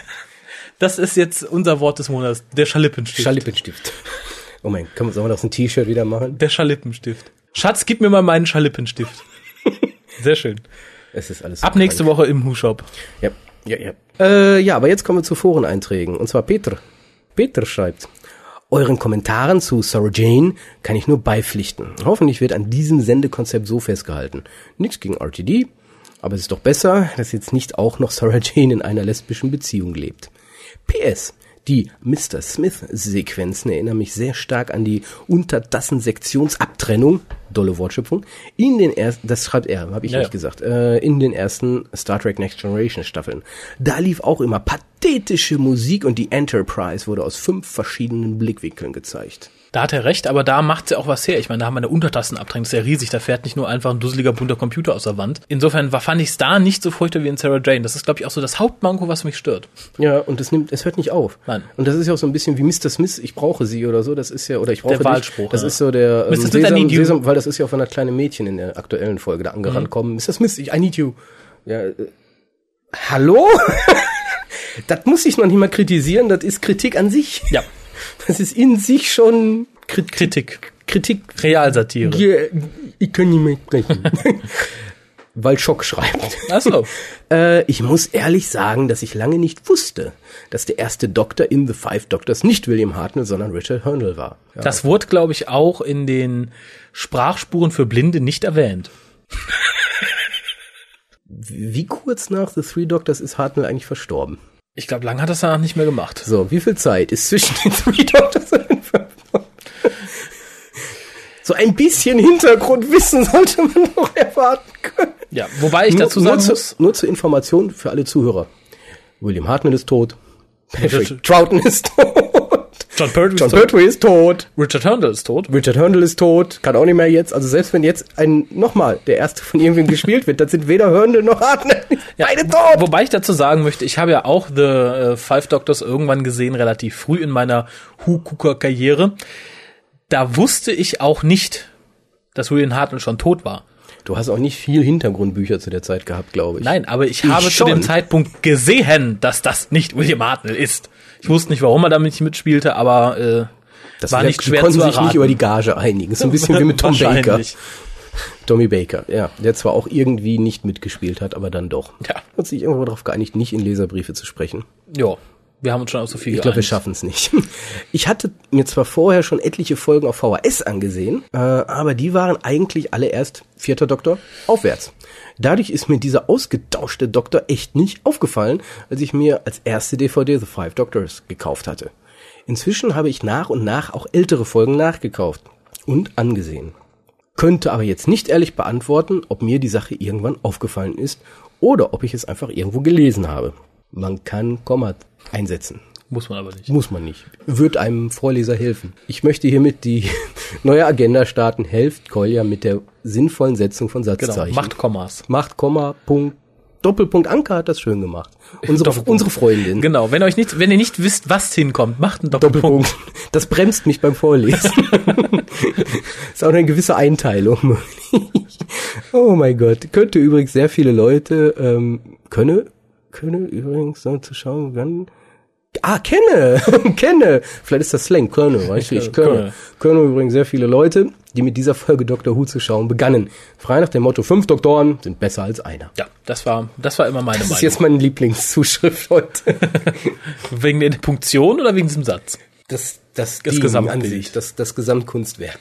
Das ist jetzt unser Wort des Monats. Der Schalllippenstift. Schall-Lippenstift. Oh mein, können wir, sollen wir das ein T-Shirt wieder machen? der Schalllippenstift. Schatz, gib mir mal meinen Schalllippenstift. Sehr schön. Es ist alles so Ab nächste Woche im Hu-Shop. Ja, ja, ja. Äh, ja, aber jetzt kommen wir zu Foreneinträgen. Und zwar Peter. Peter schreibt. Euren Kommentaren zu Sarah Jane kann ich nur beipflichten. Hoffentlich wird an diesem Sendekonzept so festgehalten. Nichts gegen RTD, aber es ist doch besser, dass jetzt nicht auch noch Sarah Jane in einer lesbischen Beziehung lebt. PS. Die Mr. Smith-Sequenzen erinnern mich sehr stark an die Untertassen-Sektionsabtrennung, dolle Wortschöpfung, in den ersten, das schreibt er, habe ich Ja, nicht gesagt, äh, in den ersten Star Trek Next Generation Staffeln. Da lief auch immer pathetische Musik und die Enterprise wurde aus fünf verschiedenen Blickwinkeln gezeigt. Da hat er recht, aber da macht sie auch was her. Ich meine, da haben wir eine Untertassenabtrennung, das ist ja riesig. Da fährt nicht nur einfach ein dusseliger bunter Computer aus der Wand. Insofern war, fand ich es da nicht so furchtbar wie in Sarah Jane. Das ist, glaube ich, auch so das Hauptmanko, was mich stört. Ja, und es nimmt, es hört nicht auf. Nein. Und das ist ja auch so ein bisschen wie Mr. Smith, ich brauche sie oder so, das ist ja, oder ich brauche Der Wahlspruch, dich. Das ja. ist so der, Mr. Smith, I need you. Sesam, weil das ist ja von einer kleinen Mädchen in der aktuellen Folge da angerannt kommen. Mr. Smith, I need you. Ja, äh, hallo? das muss ich noch nicht mal kritisieren, das ist Kritik an sich. Ja. Das ist in sich schon Krit Kritik. Kritik. Realsatire. Ja, ich kann nicht mehr sprechen. Weil Schock schreibt. Ach so. Äh, ich muss ehrlich sagen, dass ich lange nicht wusste, dass der erste Doktor in The Five Doctors nicht William Hartnell, sondern Richard Hurnell war. Ja. Das wurde, glaube ich, auch in den Sprachspuren für Blinde nicht erwähnt. Wie kurz nach The Three Doctors ist Hartnell eigentlich verstorben? Ich glaube, lange hat das danach nicht mehr gemacht. So, wie viel Zeit ist zwischen den Three Doctors Doctors? So ein bisschen Hintergrundwissen sollte man doch erwarten können. Ja, wobei ich dazu nur, sagen nur, muss, zu, nur zur Information für alle Zuhörer. William Hartnell ist tot. Patrick Troughton ist tot. John Pertwee John ist tot. Pertwee ist tot. Richard Hurndall ist tot. Richard Hurndall ist tot, kann auch nicht mehr jetzt. Also selbst wenn jetzt ein, nochmal, der erste von irgendwem gespielt wird, dann sind weder Hurndall noch Hartnell beide tot. Wobei ich dazu sagen möchte, ich habe ja auch The äh, Five Doctors irgendwann gesehen, relativ früh in meiner Hu-Kucker-Karriere. Da wusste ich auch nicht, dass William Hartnell schon tot war. Du hast auch nicht viel Hintergrundbücher zu der Zeit gehabt, glaube ich. Nein, aber ich, Ich habe zu dem schon. Zeitpunkt gesehen, dass das nicht William Hartnell ist. Ich wusste nicht, warum er damit nicht mitspielte, aber äh, das war nicht schwer konnten zu sich erraten. nicht über die Gage einigen. Ist ein bisschen wie mit Tom Baker. Tommy Baker, ja. Der zwar auch irgendwie nicht mitgespielt hat, aber dann doch. Ja. Hat sich irgendwo darauf geeinigt, nicht in Leserbriefe zu sprechen. Ja, wir haben uns schon auf so viel Ich glaube, wir schaffen es nicht. Ich hatte mir zwar vorher schon etliche Folgen auf VHS angesehen, äh, aber die waren eigentlich alle erst vierter Doktor aufwärts. Dadurch ist mir dieser ausgetauschte Doktor echt nicht aufgefallen, als ich mir als erste DVD The Five Doctors gekauft hatte. Inzwischen habe ich nach und nach auch ältere Folgen nachgekauft und angesehen. Könnte aber jetzt nicht ehrlich beantworten, ob mir die Sache irgendwann aufgefallen ist oder ob ich es einfach irgendwo gelesen habe. Man kann Komma einsetzen. Muss man aber nicht. Muss man nicht. Wird einem Vorleser helfen. Ich möchte hiermit die neue Agenda starten. Helft Kolja mit der sinnvollen Setzung von Genau, Satzzeichen. macht Kommas. Macht Komma, Punkt, Doppelpunkt Anker hat das schön gemacht. Unsere, unsere Freundin. Genau, wenn euch nicht, wenn ihr nicht wisst, was hinkommt, macht einen Doppelpunkt. Doppelpunkt. Das bremst mich beim Vorlesen. ist auch eine gewisse Einteilung. oh mein Gott. Könnte übrigens sehr viele Leute, ähm, könne, könne übrigens so zu schauen, wann, Ah, kenne, kenne. Vielleicht ist das Slang, könne, weißt du, ich könne. Könne. Können übrigens sehr viele Leute, die mit dieser Folge Dr. Who zu schauen begannen. Frei nach dem Motto, fünf Doktoren sind besser als einer. Ja, das war, das war immer meine Das ist Meinung. jetzt meine Lieblingszuschrift heute. Wegen der Punktion oder wegen diesem Satz? Das, das, Das Gesamtbild. an sich, das, das Gesamtkunstwerk.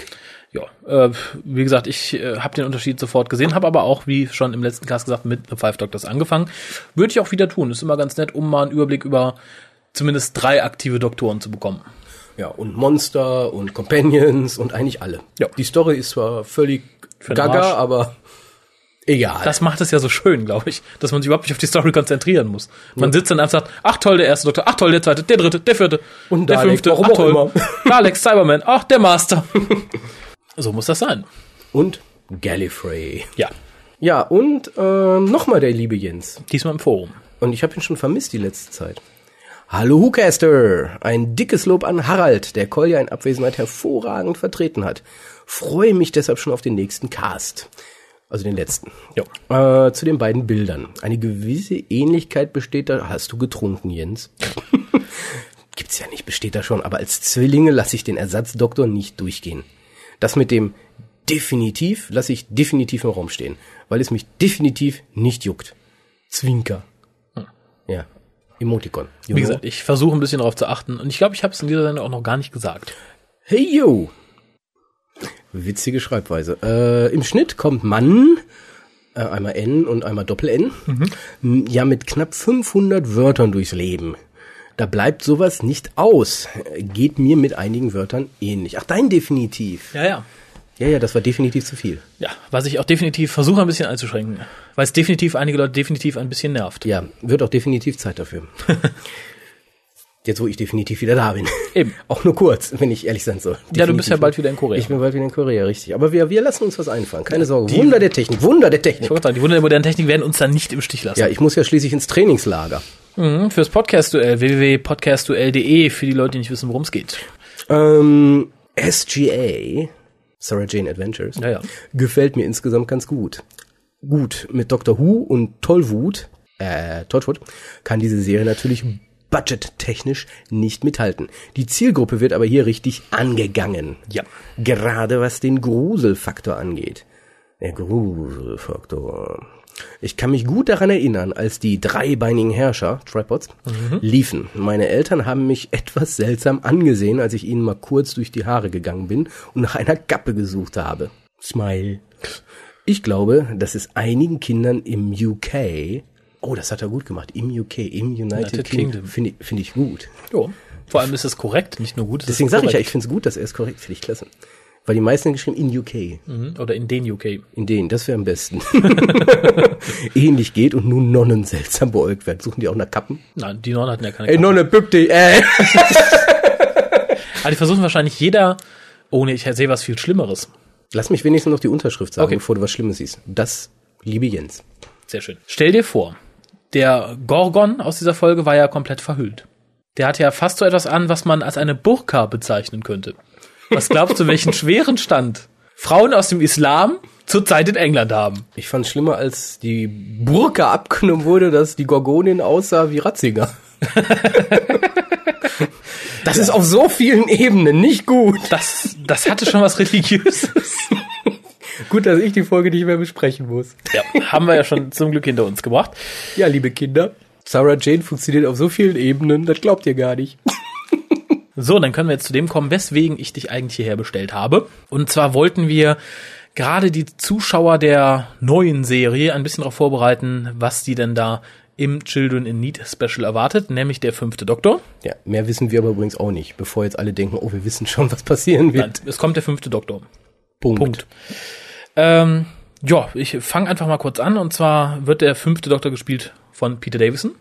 Ja, äh, wie gesagt, ich äh, habe den Unterschied sofort gesehen, habe aber auch, wie schon im letzten Cast gesagt, mit The Five Doctors angefangen. Würde ich auch wieder tun. Ist immer ganz nett, um mal einen Überblick über zumindest drei aktive Doktoren zu bekommen. Ja, und Monster und Companions und eigentlich alle. Ja. Die Story ist zwar völlig gaga, aber egal. Das macht es ja so schön, glaube ich, dass man sich überhaupt nicht auf die Story konzentrieren muss. Man sitzt dann einfach und sagt, ach toll, der erste Doktor, ach toll, der zweite, der dritte, der vierte, Und der Dalek, fünfte, warum ach auch toll. Dalek, Cyberman, ach der Master. so muss das sein. und Gallifrey. Ja, Ja, und ähm, nochmal der liebe Jens. diesmal im Forum. Und ich habe ihn schon vermisst die letzte Zeit. Hallo Whocaster! Ein dickes Lob an Harald, der Kolja in Abwesenheit hervorragend vertreten hat. Freue mich deshalb schon auf den nächsten Cast. Also den letzten. Ja. Äh, zu den beiden Bildern. Eine gewisse Ähnlichkeit besteht da. Hast du getrunken, Jens? Gibt's ja nicht, besteht da schon. Aber als Zwillinge lasse ich den Ersatzdoktor nicht durchgehen. Das mit dem definitiv lasse ich definitiv im Raum stehen, weil es mich definitiv nicht juckt. Zwinker. Ja. Emoticon. Wie gesagt, ich versuche ein bisschen darauf zu achten und ich glaube, ich habe es in dieser Sendung auch noch gar nicht gesagt. Hey yo! Witzige Schreibweise. Äh, Im Schnitt kommt Mann, äh, einmal N und einmal Doppel-N, m, ja mit knapp 500 Wörtern durchs Leben. Da bleibt sowas nicht aus. Geht mir mit einigen Wörtern ähnlich. Ach, dein definitiv. Ja, ja. Ja, ja, das war definitiv zu viel. Ja, was ich auch definitiv versuche ein bisschen einzuschränken, weil es definitiv einige Leute definitiv ein bisschen nervt. Ja, wird auch definitiv Zeit dafür. Jetzt, wo ich definitiv wieder da bin. Eben. Auch nur kurz, wenn ich ehrlich sein soll. Ja, du bist ja Definitiv. bald wieder in Korea. Ich bin bald wieder in Korea, richtig. Aber wir, wir lassen uns was einfallen. Keine Sorge. Wunder der Technik, Wunder der Technik. Ich sagen, die Wunder der modernen Technik werden uns dann nicht im Stich lassen. Ja, ich muss ja schließlich ins Trainingslager. Mhm, fürs Podcast-Duell, www.podcastduell.de, für die Leute, die nicht wissen, worum es geht. Ähm, SGA, Sarah Jane Adventures, Ja, ja. gefällt mir insgesamt ganz gut. Gut, mit Doctor Who und Tollwut, äh, Tollwut, kann diese Serie natürlich budgettechnisch nicht mithalten. Die Zielgruppe wird aber hier richtig angegangen. Ja. Gerade was den Gruselfaktor angeht. Der Gruselfaktor. Ich kann mich gut daran erinnern, als die dreibeinigen Herrscher, Tripods, liefen. Meine Eltern haben mich etwas seltsam angesehen, als ich ihnen mal kurz durch die Haare gegangen bin und nach einer Kappe gesucht habe. Smile. Ich glaube, dass es einigen Kindern im UK, oh, das hat er gut gemacht, im UK, im United, United Kingdom, Kingdom. finde ich, finde ich gut. Jo. Vor allem ist es korrekt, nicht nur gut. es Deswegen sage ich ja, ich finde es gut, dass er es korrekt, finde ich klasse. Weil die meisten haben geschrieben in UK. Mhm, Oder in den UK. In denen, das wäre am besten. Ähnlich geht und nun Nonnen seltsam beäugt werden. Suchen die auch nach Kappen? Nein, die Nonnen hatten ja keine Ey, Nonne, bück dich, äh. Aber die versuchen wahrscheinlich jeder, oh nee, ich sehe was viel Schlimmeres. Lass mich wenigstens noch die Unterschrift sagen, Okay. bevor du was Schlimmes siehst. Das, liebe Jens. Sehr schön. Stell dir vor, der Gorgon aus dieser Folge war ja komplett verhüllt. Der hatte ja fast so etwas an, was man als eine Burka bezeichnen könnte. Was glaubst du, welchen schweren Stand Frauen aus dem Islam zurzeit in England haben. Ich fand es schlimmer, als die Burka abgenommen wurde, dass die Gorgonin aussah wie Ratzinger. das ist auf so vielen Ebenen nicht gut. Das, das hatte schon was Religiöses. Gut, dass ich die Folge nicht mehr besprechen muss. Ja, haben wir ja schon zum Glück hinter uns gebracht. Ja, liebe Kinder, Sarah Jane funktioniert auf so vielen Ebenen, das glaubt ihr gar nicht. So, dann können wir jetzt zu dem kommen, weswegen ich dich eigentlich hierher bestellt habe. Und zwar wollten wir gerade die Zuschauer der neuen Serie ein bisschen darauf vorbereiten, was die denn da im Children in Need Special erwartet, nämlich der fünfte Doktor. Ja, mehr wissen wir aber übrigens auch nicht, bevor jetzt alle denken, oh, wir wissen schon, was passieren wird. Nein, es kommt der fünfte Doktor. Punkt. Punkt. Ähm, ja, ich fange einfach mal kurz an. Und zwar wird der fünfte Doktor gespielt von Peter Davison.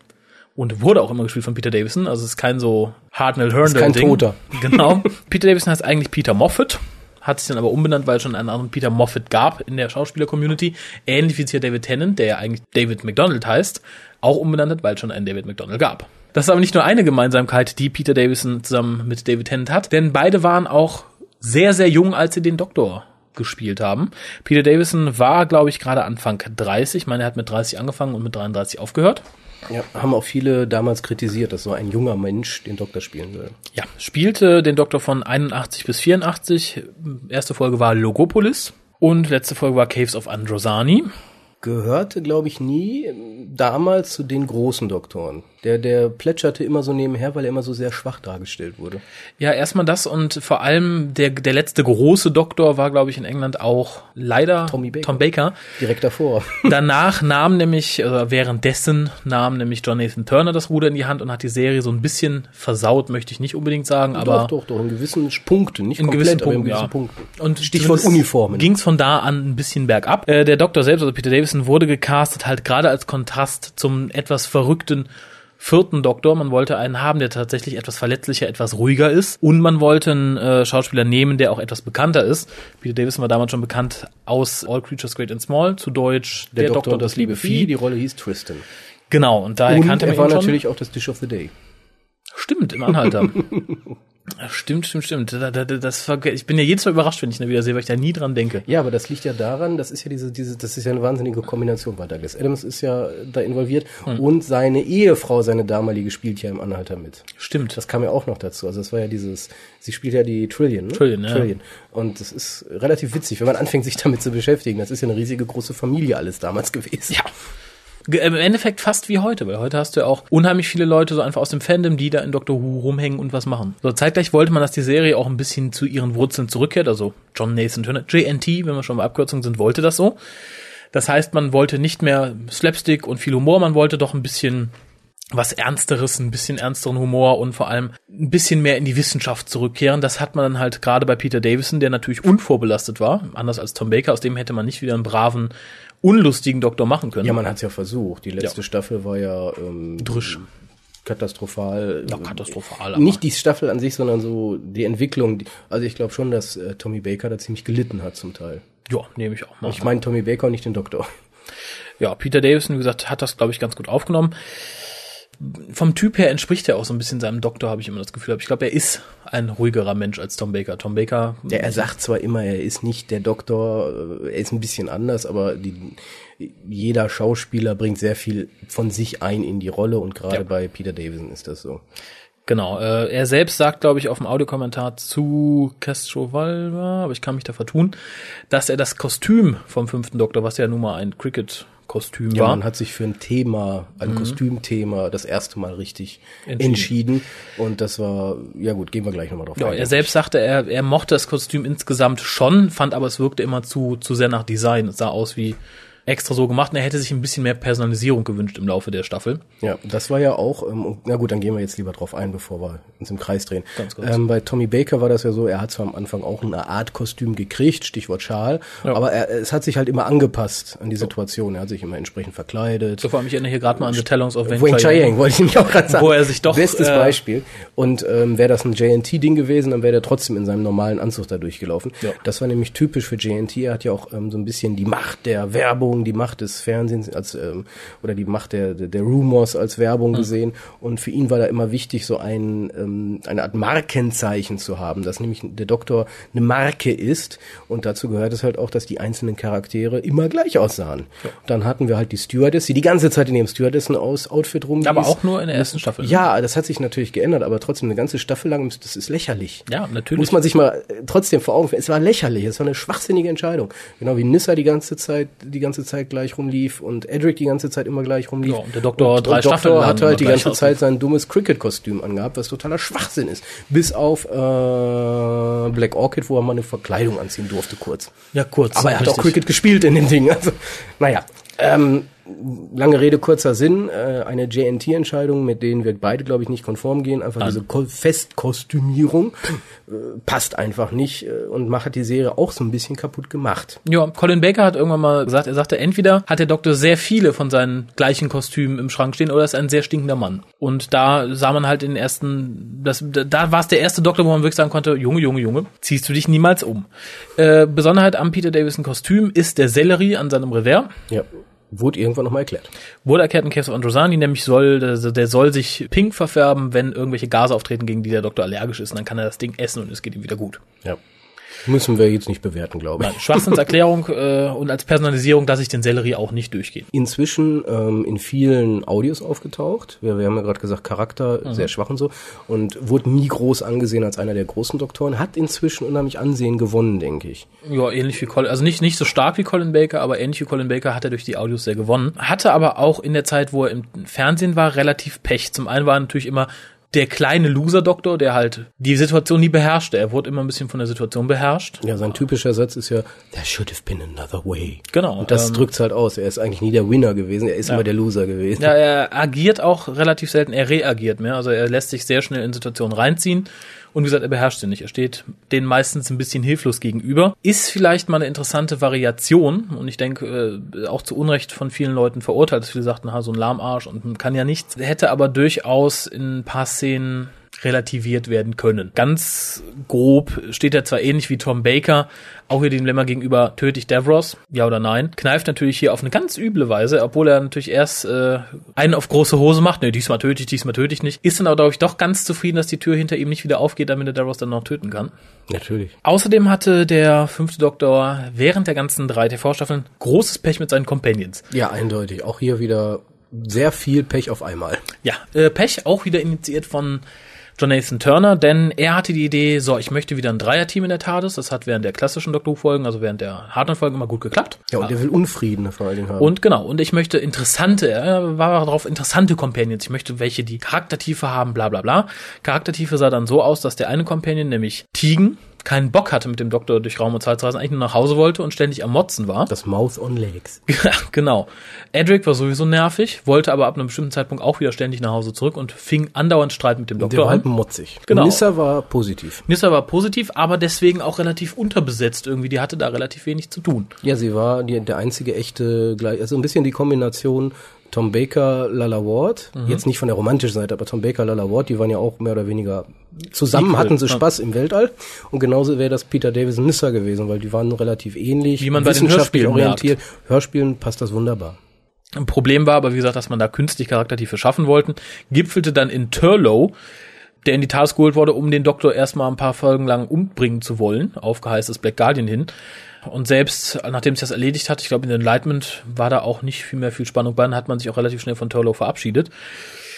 Und wurde auch immer gespielt von Peter Davison. Also es ist kein so Hartnell Herndon. Kein Toter. Genau. Peter Davison heißt eigentlich Peter Moffat. Hat sich dann aber umbenannt, weil es schon einen anderen Peter Moffat gab in der Schauspieler-Community. Ähnlich wie es hier David Tennant, der ja eigentlich David McDonald heißt, auch umbenannt hat, weil es schon einen David McDonald gab. Das ist aber nicht nur eine Gemeinsamkeit, die Peter Davison zusammen mit David Tennant hat, denn beide waren auch sehr, sehr jung, als sie den Doktor gespielt haben. Peter Davison war, glaube ich, gerade Anfang 30. Ich meine, er hat mit 30 angefangen und mit 33 aufgehört. Ja, haben auch viele damals kritisiert, dass so ein junger Mensch den Doktor spielen will. Ja, spielte den Doktor von 81 bis 84. Erste Folge war Logopolis und letzte Folge war Caves of Androsani. Gehörte, glaube ich, nie damals zu den großen Doktoren. Der, der plätscherte immer so nebenher, weil er immer so sehr schwach dargestellt wurde. Ja, erstmal das und vor allem der, der letzte große Doktor war, glaube ich, in England auch leider Tommy Baker. Tom Baker. Direkt davor. Danach nahm nämlich, oder währenddessen nahm nämlich John Nathan Turner das Ruder in die Hand und hat die Serie so ein bisschen versaut, möchte ich nicht unbedingt sagen, aber doch, doch, doch, in gewissen Punkten, nicht in komplett, gewissen aber in Punkten, gewissen ja. Punkten. Und Stichwort Uniformen. Ging es von da an ein bisschen bergab. Äh, der Doktor selbst, also Peter Davison, wurde gecastet halt gerade als Kontrast zum etwas verrückten vierten Doktor. Man wollte einen haben, der tatsächlich etwas verletzlicher, etwas ruhiger ist. Und man wollte einen äh, Schauspieler nehmen, der auch etwas bekannter ist. Peter Davison war damals schon bekannt aus All Creatures Great and Small, zu Deutsch Der, Doktor und das liebe Vieh, die Rolle hieß Tristan. Genau, und daher Und kannte man er war ihn schon. natürlich auch das Dish of the Day. Stimmt, im Anhalter. stimmt, stimmt, stimmt. Da, da, da, das ich bin ja jedes Mal überrascht, wenn ich ihn wieder sehe, weil ich da nie dran denke. Ja, aber das liegt ja daran, das ist ja diese, diese, das ist ja eine wahnsinnige Kombination, weil Douglas Adams ist ja da involviert Hm. und seine Ehefrau, seine damalige, spielt ja im Anhalter mit. Stimmt. Das kam ja auch noch dazu. Also das war ja dieses, sie spielt ja die Trillion, ne? Trillion, ja. Trillion. Und das ist relativ witzig, wenn man anfängt, sich damit zu beschäftigen. Das ist ja eine riesige große Familie alles damals gewesen. Ja. Im Endeffekt fast wie heute, weil heute hast du ja auch unheimlich viele Leute so einfach aus dem Fandom, die da in Doctor Who rumhängen und was machen. So zeitgleich wollte man, dass die Serie auch ein bisschen zu ihren Wurzeln zurückkehrt, also John Nathan Turner, JNT, wenn wir schon bei Abkürzungen sind, wollte das so. Das heißt, man wollte nicht mehr Slapstick und viel Humor, man wollte doch ein bisschen was Ernsteres, ein bisschen ernsteren Humor und vor allem ein bisschen mehr in die Wissenschaft zurückkehren. Das hat man dann halt gerade bei Peter Davison, der natürlich unvorbelastet war, anders als Tom Baker, aus dem hätte man nicht wieder einen braven, unlustigen Doktor machen können. Ja, man hat es ja versucht. Die letzte Staffel war ja ähm, Drisch. katastrophal. Ja, katastrophal, aber- Nicht die Staffel an sich, sondern so die Entwicklung. Also ich glaube schon, dass äh, Tommy Baker da ziemlich gelitten hat zum Teil. Ja, nehme ich auch mal. Ich meine Tommy Baker und nicht den Doktor. ja, Peter Davison, wie gesagt, hat das, glaube ich, ganz gut aufgenommen. Vom Typ her entspricht er auch so ein bisschen seinem Doktor, habe ich immer das Gefühl. Aber ich glaube, er ist ein ruhigerer Mensch als Tom Baker. Tom Baker, Ja, er sagt zwar immer, er ist nicht der Doktor, äh, er ist ein bisschen anders, aber die, jeder Schauspieler bringt sehr viel von sich ein in die Rolle und gerade Ja. bei Peter Davison ist das so. Genau, äh, er selbst sagt, glaube ich, auf dem Audiokommentar zu Castrovalva, aber ich kann mich da vertun, dass er das Kostüm vom fünften Doktor, was ja nun mal ein Cricket-Kostüm Ja, war, man hat sich für ein Thema, ein Kostümthema das erste Mal richtig Entschieden. entschieden. Und das war, ja gut, gehen wir gleich nochmal drauf ja, ein. er selbst sagte, er, er mochte das Kostüm insgesamt schon, fand aber es wirkte immer zu, zu sehr nach Design. Es sah aus wie extra so gemacht und er hätte sich ein bisschen mehr Personalisierung gewünscht im Laufe der Staffel. Ja, das war ja auch, ähm, na gut, dann gehen wir jetzt lieber drauf ein, bevor wir uns im Kreis drehen. Ganz kurz. Ähm, bei Tommy Baker war das ja so, er hat zwar am Anfang auch eine Art Kostüm gekriegt, Stichwort Schal, Ja. aber er, es hat sich halt immer angepasst an die Situation. Er hat sich immer entsprechend verkleidet. So vor allem, ich erinnere hier gerade mal an The Talons of Wang Wang Chiang. Wollte ich nämlich auch gerade sagen. Wo er sich doch, Bestes äh, Beispiel. Und ähm, wäre das ein JNT-Ding gewesen, dann wäre er trotzdem in seinem normalen Anzug da durchgelaufen. Ja. Das war nämlich typisch für JNT. Er hat ja auch ähm, so ein bisschen die Macht der Werbung Werbung, die Macht des Fernsehens als ähm, oder die Macht der, der, der Rumors als Werbung mhm. gesehen. Und für ihn war da immer wichtig, so ein ähm, eine Art Markenzeichen zu haben, dass nämlich der Doktor eine Marke ist. Und dazu gehört es halt auch, dass die einzelnen Charaktere immer gleich aussahen. Ja. Dann hatten wir halt die Stewardess, die die ganze Zeit in ihrem Stewardessen aus Outfit rumlief. Aber auch nur in der ersten Staffel. Ja, das hat sich natürlich geändert, aber trotzdem eine ganze Staffel lang, das ist lächerlich. Ja, natürlich. Muss man sich mal äh, trotzdem vor Augen führen. Es war lächerlich, es war eine schwachsinnige Entscheidung. Genau wie Nissa die ganze Zeit, die ganze Zeit gleich rumlief und Edric die ganze Zeit immer gleich rumlief. Ja, und der Doktor und, drei und Doktor hat halt die ganze Zeit sein dummes Cricket-Kostüm angehabt, was totaler Schwachsinn ist. Bis auf äh, Black Orchid, wo er mal eine Verkleidung anziehen durfte, kurz. Ja, kurz. Aber er hat auch Cricket gespielt in den Dingen. Also, naja. Ähm, lange Rede, kurzer Sinn, äh, eine JNT-Entscheidung, mit denen wir beide, glaube ich, nicht konform gehen. Einfach Nein. diese Ko Festkostümierung äh, passt einfach nicht äh, und macht die Serie auch so ein bisschen kaputt gemacht. Ja, Colin Baker hat irgendwann mal gesagt, er sagte, entweder hat der Doktor sehr viele von seinen gleichen Kostümen im Schrank stehen oder ist ein sehr stinkender Mann. Und da sah man halt in den ersten, das, da war es der erste Doktor, wo man wirklich sagen konnte, Junge, Junge, Junge, ziehst du dich niemals um. Äh, Besonderheit am Peter Davison Kostüm ist der Sellerie an seinem Revers. Ja. Wurde irgendwann nochmal erklärt. Wurde erklärt in Case of Androsani, nämlich soll, der, der soll sich pink verfärben, wenn irgendwelche Gase auftreten, gegen die der Doktor allergisch ist. Und dann kann er das Ding essen und es geht ihm wieder gut. Ja. Müssen wir jetzt nicht bewerten, glaube ich. Nein, Schwachsinnserklärung äh, und als Personalisierung dass ich den Sellerie auch nicht durchgehen. Inzwischen ähm, in vielen Audios aufgetaucht. Wir, wir haben ja gerade gesagt, Charakter mhm. sehr schwach und so. Und wurde nie groß angesehen als einer der großen Doktoren. Hat inzwischen unheimlich Ansehen gewonnen, denke ich. Ja, ähnlich wie Colin, also nicht, nicht so stark wie Colin Baker, aber ähnlich wie Colin Baker hat er durch die Audios sehr gewonnen. Hatte aber auch in der Zeit, wo er im Fernsehen war, relativ Pech. Zum einen war natürlich immer der kleine Loser-Doktor, der halt die Situation nie beherrschte. Er wurde immer ein bisschen von der Situation beherrscht. Ja, sein typischer Satz ist ja, there should have been another way. Genau. Und das ähm, drückt's halt aus. Er ist eigentlich nie der Winner gewesen, er ist ja. immer der Loser gewesen. Ja, er agiert auch relativ selten, er reagiert mehr. Also er lässt sich sehr schnell in Situationen reinziehen und wie gesagt, er beherrscht sie nicht. Er steht denen meistens ein bisschen hilflos gegenüber. Ist vielleicht mal eine interessante Variation und ich denke äh, auch zu Unrecht von vielen Leuten verurteilt, dass viele sagten, ha, so ein Lahmarsch und kann ja nichts. Hätte aber durchaus in ein paar Szenen relativiert werden können. Ganz grob steht er zwar ähnlich wie Tom Baker, auch hier dem Dilemma gegenüber, töte ich Davros, ja oder nein, kneift natürlich hier auf eine ganz üble Weise, obwohl er natürlich erst äh, einen auf große Hose macht, ne, diesmal töte ich, diesmal töte ich nicht, ist dann aber, glaube ich, doch ganz zufrieden, dass die Tür hinter ihm nicht wieder aufgeht, damit er Davros dann noch töten kann. Natürlich. Außerdem hatte der fünfte Doktor während der ganzen drei TV-Staffeln großes Pech mit seinen Companions. Ja, eindeutig. Auch hier wieder sehr viel Pech auf einmal. Ja, äh, Pech auch wieder initiiert von Jonathan Turner, denn er hatte die Idee, so, ich möchte wieder ein Dreier-Team in der TARDIS. Das hat während der klassischen Doctor Who-Folgen, also während der harten Folgen immer gut geklappt. Ja, und der will Unfrieden vor allen Dingen haben. Und genau, und ich möchte interessante, er war darauf interessante Companions. Ich möchte welche, die Charaktertiefe haben, bla bla bla. Charaktertiefe sah dann so aus, dass der eine Companion, nämlich Tigen, keinen Bock hatte, mit dem Doktor durch Raum und Zeit zu reisen, eigentlich nur nach Hause wollte und ständig am Motzen war. Das Mouth on Legs. Genau. Edric war sowieso nervig, wollte aber ab einem bestimmten Zeitpunkt auch wieder ständig nach Hause zurück und fing andauernd Streit mit dem Doktor Der war halt motzig. Genau. Nissa war positiv. Nissa war positiv, aber deswegen auch relativ unterbesetzt irgendwie. Die hatte da relativ wenig zu tun. Ja, sie war die, der einzige echte, also ein bisschen die Kombination Tom Baker, Lala Ward, mhm. jetzt nicht von der romantischen Seite, aber Tom Baker, Lala Ward, die waren ja auch mehr oder weniger zusammen, Equal. hatten sie Spaß ja. im Weltall. Und genauso wäre das Peter Davison Nissa gewesen, weil die waren relativ ähnlich, wie man bei den Hörspielen orientiert. Merkt. Hörspielen passt das wunderbar. Ein Problem war aber, wie gesagt, dass man da künstlich Charaktertiefe schaffen wollten, gipfelte dann in Turlow, der in die Task geholt wurde, um den Doktor erstmal ein paar Folgen lang umbringen zu wollen, auf Geheiß des Black Guardian hin. Und selbst nachdem sich das erledigt hat, ich glaube in den Enlightenment war da auch nicht viel mehr viel Spannung bei, dann hat man sich auch relativ schnell von Turlow verabschiedet.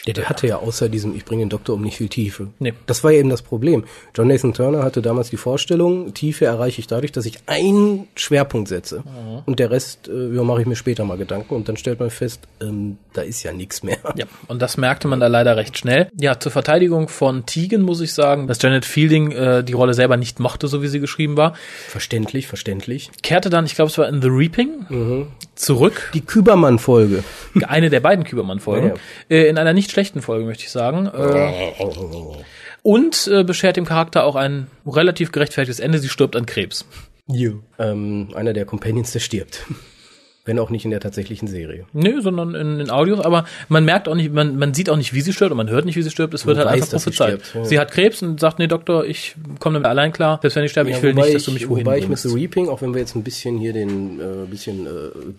Ja, der hatte ja außer diesem Ich bringe den Doktor um nicht viel Tiefe. Nee. Das war ja eben das Problem. John Nathan Turner hatte damals die Vorstellung, Tiefe erreiche ich dadurch, dass ich einen Schwerpunkt setze. Mhm. Und der Rest, äh, ja, mache ich mir später mal Gedanken. Und dann stellt man fest, ähm, da ist ja nichts mehr. Ja, und das merkte man da leider recht schnell. Ja, zur Verteidigung von Tegan muss ich sagen, dass Janet Fielding äh, die Rolle selber nicht mochte, so wie sie geschrieben war. Verständlich, verständlich. Kehrte dann, ich glaube, es war in The Reaping, mhm. Zurück. Die Kübermann-Folge. Eine der beiden Kübermann-Folgen. Ja. Äh, in einer nicht schlechten Folge, möchte ich sagen. Äh, und äh, beschert dem Charakter auch ein relativ gerechtfertigtes Ende. Sie stirbt an Krebs. You. Ähm, einer der Companions, der stirbt. Wenn auch nicht in der tatsächlichen Serie. Nö, sondern in, in Audios, aber man merkt auch nicht, man, man sieht auch nicht, wie sie stirbt und man hört nicht, wie sie stirbt. Es wird Man halt weiß, einfach sie prophezeit. stirbt, ja. Sie hat Krebs und sagt, nee, Doktor, ich komme damit allein klar. Selbst wenn ich sterbe, ich will nicht, dass du mich wohin Wobei ich mit. The Reaping, auch wenn wir jetzt ein bisschen hier den, äh, bisschen äh,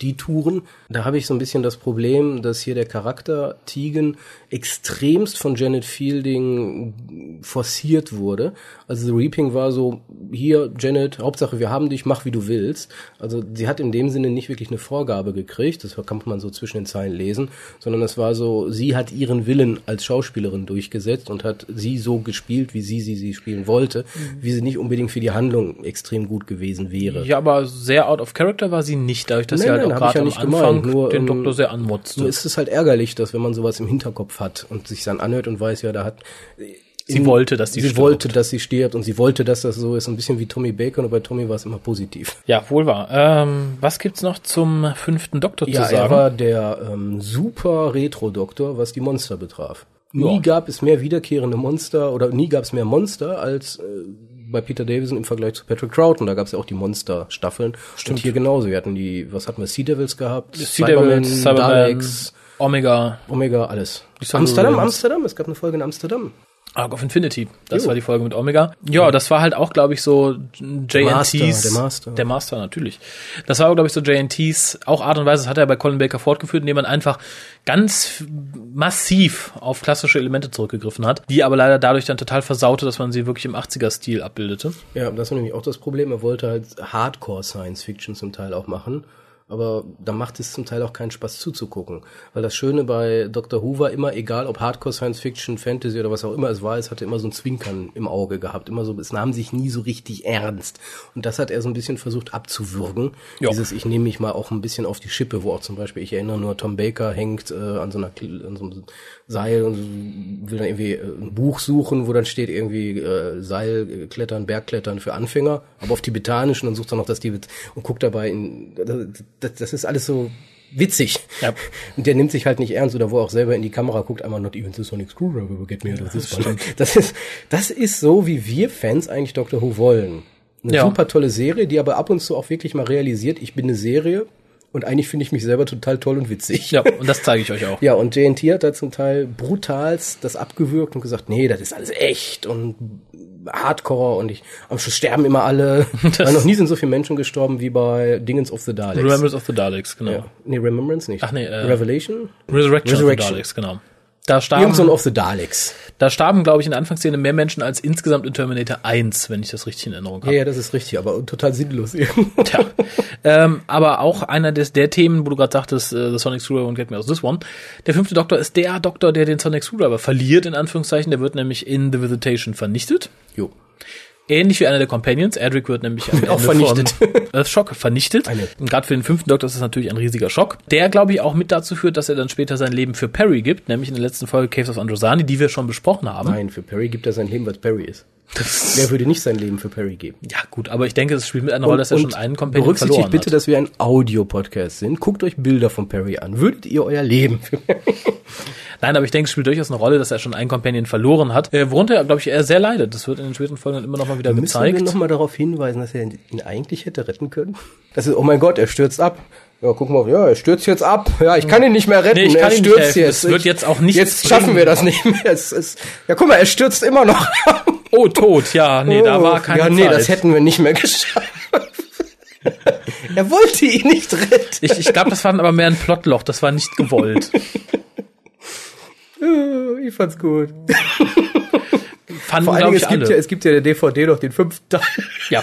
die Touren, da habe ich so ein bisschen das Problem, dass hier der Charakter Tegan extremst von Janet Fielding forciert wurde. Also The Reaping war so, hier, Janet, Hauptsache wir haben dich, mach wie du willst. Also sie hat in dem Sinne nicht wirklich eine Vorgabe gekriegt, das kann man so zwischen den Zeilen lesen, sondern es war so, sie hat ihren Willen als Schauspielerin durchgesetzt und hat sie so gespielt, wie sie sie, sie spielen wollte, wie sie nicht unbedingt für die Handlung extrem gut gewesen wäre. Ja, aber sehr out of character war sie nicht, dadurch, dass Nein, sie halt nein, auch gerade ja am nicht Anfang gemeint, nur, den ähm, Doktor sehr anmotzte. Nur ist es halt ärgerlich, dass wenn man sowas im Hinterkopf hat und sich dann anhört und weiß, ja, da hat Sie wollte, dass die sie stirbt. wollte, dass sie stirbt und sie wollte, dass das so ist, ein bisschen wie Tommy Bacon und bei Tommy war es immer positiv. Ja, wohl wahr. Ähm, was gibt's noch zum fünften Doktor Ja, zu sagen? er war der ähm, super Retro-Doktor, was die Monster betraf. Nie Ja. gab es mehr wiederkehrende Monster oder nie gab es mehr Monster als äh, bei Peter Davison im Vergleich zu Patrick Troughton. Da gab es ja auch die Monster-Staffeln. Und hier genauso. Wir hatten die, was hatten wir, Sea Devils gehabt, Sea Devils, Cyberman, Daleks, Omega, Omega, alles. Amsterdam, Amsterdam, es gab eine Folge in Amsterdam. Arc of Infinity. Das Jo. war die Folge mit Omega. Ja, das war halt auch, glaube ich, so JNTs. Master, der Master. Der Master, natürlich. Das war, glaube ich, so JNTs, auch Art und Weise, das hat er bei Colin Baker fortgeführt, indem man einfach ganz massiv auf klassische Elemente zurückgegriffen hat, die aber leider dadurch dann total versaute, dass man sie wirklich im 80er-Stil abbildete. Ja, das war nämlich auch das Problem. Er wollte halt Hardcore Science Fiction zum Teil auch machen. Aber da macht es zum Teil auch keinen Spaß zuzugucken. Weil das Schöne bei Dr. Who war immer, egal ob Hardcore Science Fiction, Fantasy oder was auch immer es war, es hatte immer so ein Zwinkern im Auge gehabt. Immer so, es nahm sich nie so richtig ernst. Und das hat er so ein bisschen versucht abzuwürgen. Ja. Dieses, ich nehme mich mal auch ein bisschen auf die Schippe, wo auch zum Beispiel, ich erinnere nur, Tom Baker hängt äh, an so einer an so einem Seil und will dann irgendwie äh, ein Buch suchen, wo dann steht irgendwie äh, Seilklettern, Bergklettern für Anfänger, aber auf Tibetanischen und sucht dann noch das Tibet und guckt dabei in, das, das ist alles so witzig. Ja. Und der nimmt sich halt nicht ernst oder wo er auch selber in die Kamera guckt, einmal not even the sonic screwdriver will get me this one. Das ist, das ist so, wie wir Fans eigentlich Dr. Who wollen. Eine Ja. super tolle Serie, die aber ab und zu auch wirklich mal realisiert, ich bin eine Serie und eigentlich finde ich mich selber total toll und witzig. Ja, und das zeige ich euch auch. Ja, und JNT hat da zum Teil brutalst das abgewürgt und gesagt, nee, das ist alles echt und Hardcore und ich, am Schluss sterben immer alle. Weil noch nie sind so viele Menschen gestorben wie bei Dingens of the Daleks. Remembrance of the Daleks, genau. ja. Nee, Remembrance nicht. Ach nee, äh, Revelation? Resurrection, of Resurrection. the Daleks, genau. Da starben, so ein of the Daleks. da starben, glaube ich, in der Anfangsszene mehr Menschen als insgesamt in Terminator 1, wenn ich das richtig in Erinnerung Ja, habe. ja, das ist richtig, aber total sinnlos. Tja. ähm, aber auch einer des, der Themen, wo du gerade sagtest, äh, The Sonic Screwdriver und Get Me Out of This One. Der fünfte Doktor ist der Doktor, der den Sonic Screwdriver verliert, in Anführungszeichen. Der wird nämlich in The Visitation vernichtet. jo. Ähnlich wie einer der Companions. Edric wird nämlich am Auch Ende vernichtet. Von Earthshock vernichtet. Eine. Und gerade für den fünften Doktor ist das natürlich ein riesiger Schock. Der, glaube ich, auch mit dazu führt, dass er dann später sein Leben für Perry gibt, nämlich in der letzten Folge Caves of Androsani, die wir schon besprochen haben. Nein, für Perry gibt er sein Leben, was Perry ist. Wer würde nicht sein Leben für Perry geben? Ja, gut, aber ich denke, das spielt mit einer Rolle, dass er schon einen Companion berücksichtigt verloren bitte, hat. dass wir ein Audio-Podcast sind. Guckt euch Bilder von Perry an. Würdet ihr euer Leben für Nein, aber ich denke, es spielt durchaus eine Rolle, dass er schon einen Companion verloren hat, äh, worunter, glaube ich, er sehr leidet. Das wird in den späteren Folgen immer noch mal wieder Müssen wir gezeigt. nochmal darauf hinweisen, dass er ihn eigentlich hätte retten können? Das ist, oh mein Gott, er stürzt ab. Ja, guck mal, ja, er stürzt jetzt ab. Ja, ich kann ihn nicht mehr retten. Nee, ich er kann nicht stürzt jetzt. Es wird jetzt auch nichts Jetzt schaffen wir das nicht mehr. Es ist, ja, guck mal, er stürzt immer noch ab. Oh, tot, ja, nee, da war keine Ja, nee, Zeit. das hätten wir nicht mehr geschafft. er wollte ihn nicht retten. ich ich glaube, das war aber mehr ein Plotloch, das war nicht gewollt. Ich fand's gut. Fanden, Vor allen Dingen, ich, es gibt, alle. ja, es gibt ja der DVD noch den fünften Teil, ja.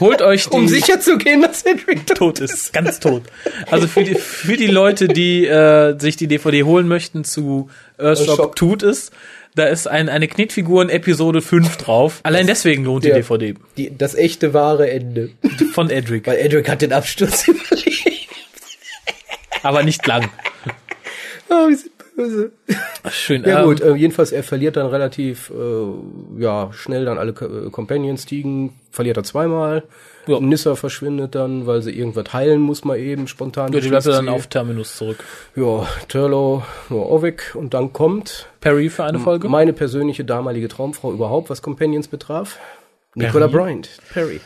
Holt euch die um sicher zu gehen, dass Cedric tot tot ist, ganz tot. Also für die, für die Leute, die äh, sich die DVD holen möchten zu Earthshock tut es, da ist ein, eine Knetfiguren Episode 5 drauf. Allein deswegen lohnt die Der- DVD Die, das echte wahre Ende. von Edric. Weil Edric hat den Absturz überlebt. Aber nicht lang. Oh, wir sind böse. Schön. Ja ähm, gut, äh, jedenfalls er verliert dann relativ äh, ja schnell dann alle äh, Companions stiegen, verliert er zweimal. Ja. Nissa verschwindet dann, weil sie irgendwas heilen muss mal eben spontan. Ja, die bleibt dann auf Terminus zurück. Ja, Turlo, ja, Ovik und dann kommt Perry für eine Folge. meine persönliche damalige Traumfrau überhaupt, was Companions betraf. Nicola Bryant, Perry.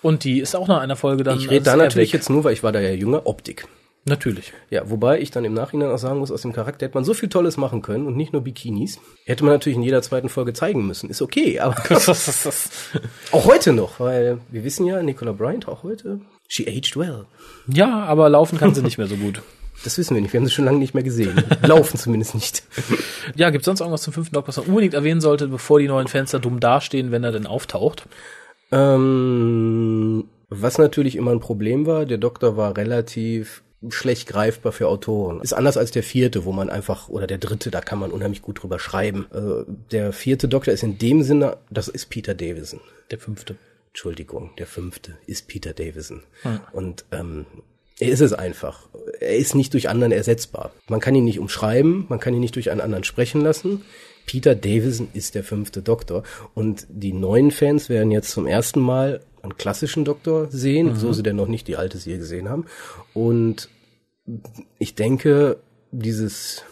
Und die ist auch nach einer Folge dann. Ich rede da natürlich weg. jetzt nur, weil ich war da ja jünger, Optik. Natürlich. Ja, wobei ich dann im Nachhinein auch sagen muss, aus dem Charakter hätte man so viel Tolles machen können und nicht nur Bikinis. Hätte man natürlich in jeder zweiten Folge zeigen müssen. Ist okay, aber auch heute noch, weil wir wissen ja, Nicola Bryant auch heute, she aged well. Ja, aber laufen kann sie nicht mehr so gut. Das wissen wir nicht. Wir haben sie schon lange nicht mehr gesehen. Laufen zumindest nicht. Ja, gibt sonst irgendwas zum fünften Doktor, was man unbedingt erwähnen sollte, bevor die neuen Fenster dumm dastehen, wenn er denn auftaucht? Ähm, was natürlich immer ein Problem war, der Doktor war relativ schlecht greifbar für Autoren. Ist anders als der vierte, wo man einfach, oder der dritte, da kann man unheimlich gut drüber schreiben. Also der vierte Doktor ist in dem Sinne, das ist Peter Davison. Der fünfte. Entschuldigung, der fünfte ist Peter Davison. Hm. Und ähm, er ist es einfach. Er ist nicht durch anderen ersetzbar. Man kann ihn nicht umschreiben, man kann ihn nicht durch einen anderen sprechen lassen. Peter Davison ist der fünfte Doktor. Und die neuen Fans werden jetzt zum ersten Mal einen klassischen Doktor sehen, mhm. so sie denn noch nicht die alte Serie gesehen haben. Und ich denke, dieses,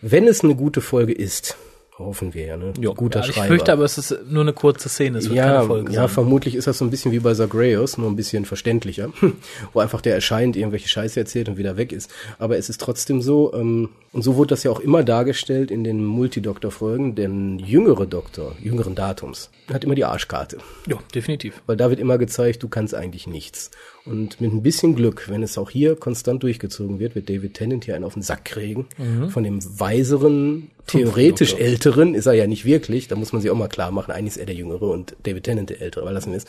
wenn es eine gute Folge ist, hoffen wir ja, ne? Jo, Guter ja, ich Schreiber. Ich fürchte aber, es ist nur eine kurze Szene, es wird ja, keine Folge Ja, sein. vermutlich ist das so ein bisschen wie bei Zagreus, nur ein bisschen verständlicher, wo einfach der erscheint, irgendwelche Scheiße erzählt und wieder weg ist. Aber es ist trotzdem so, ähm, und so wurde das ja auch immer dargestellt in den Multidoktor-Folgen, der jüngere Doktor, jüngeren Datums, hat immer die Arschkarte. Ja, definitiv. Weil da wird immer gezeigt, du kannst eigentlich nichts. Und mit ein bisschen Glück, wenn es auch hier konstant durchgezogen wird, wird David Tennant hier einen auf den Sack kriegen. Mhm. Von dem weiseren, theoretisch älteren ist er ja nicht wirklich. Da muss man sich auch mal klar machen, eigentlich ist er der Jüngere und David Tennant der Ältere, weil das ist.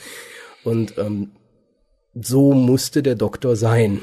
Und ähm, so musste der Doktor sein.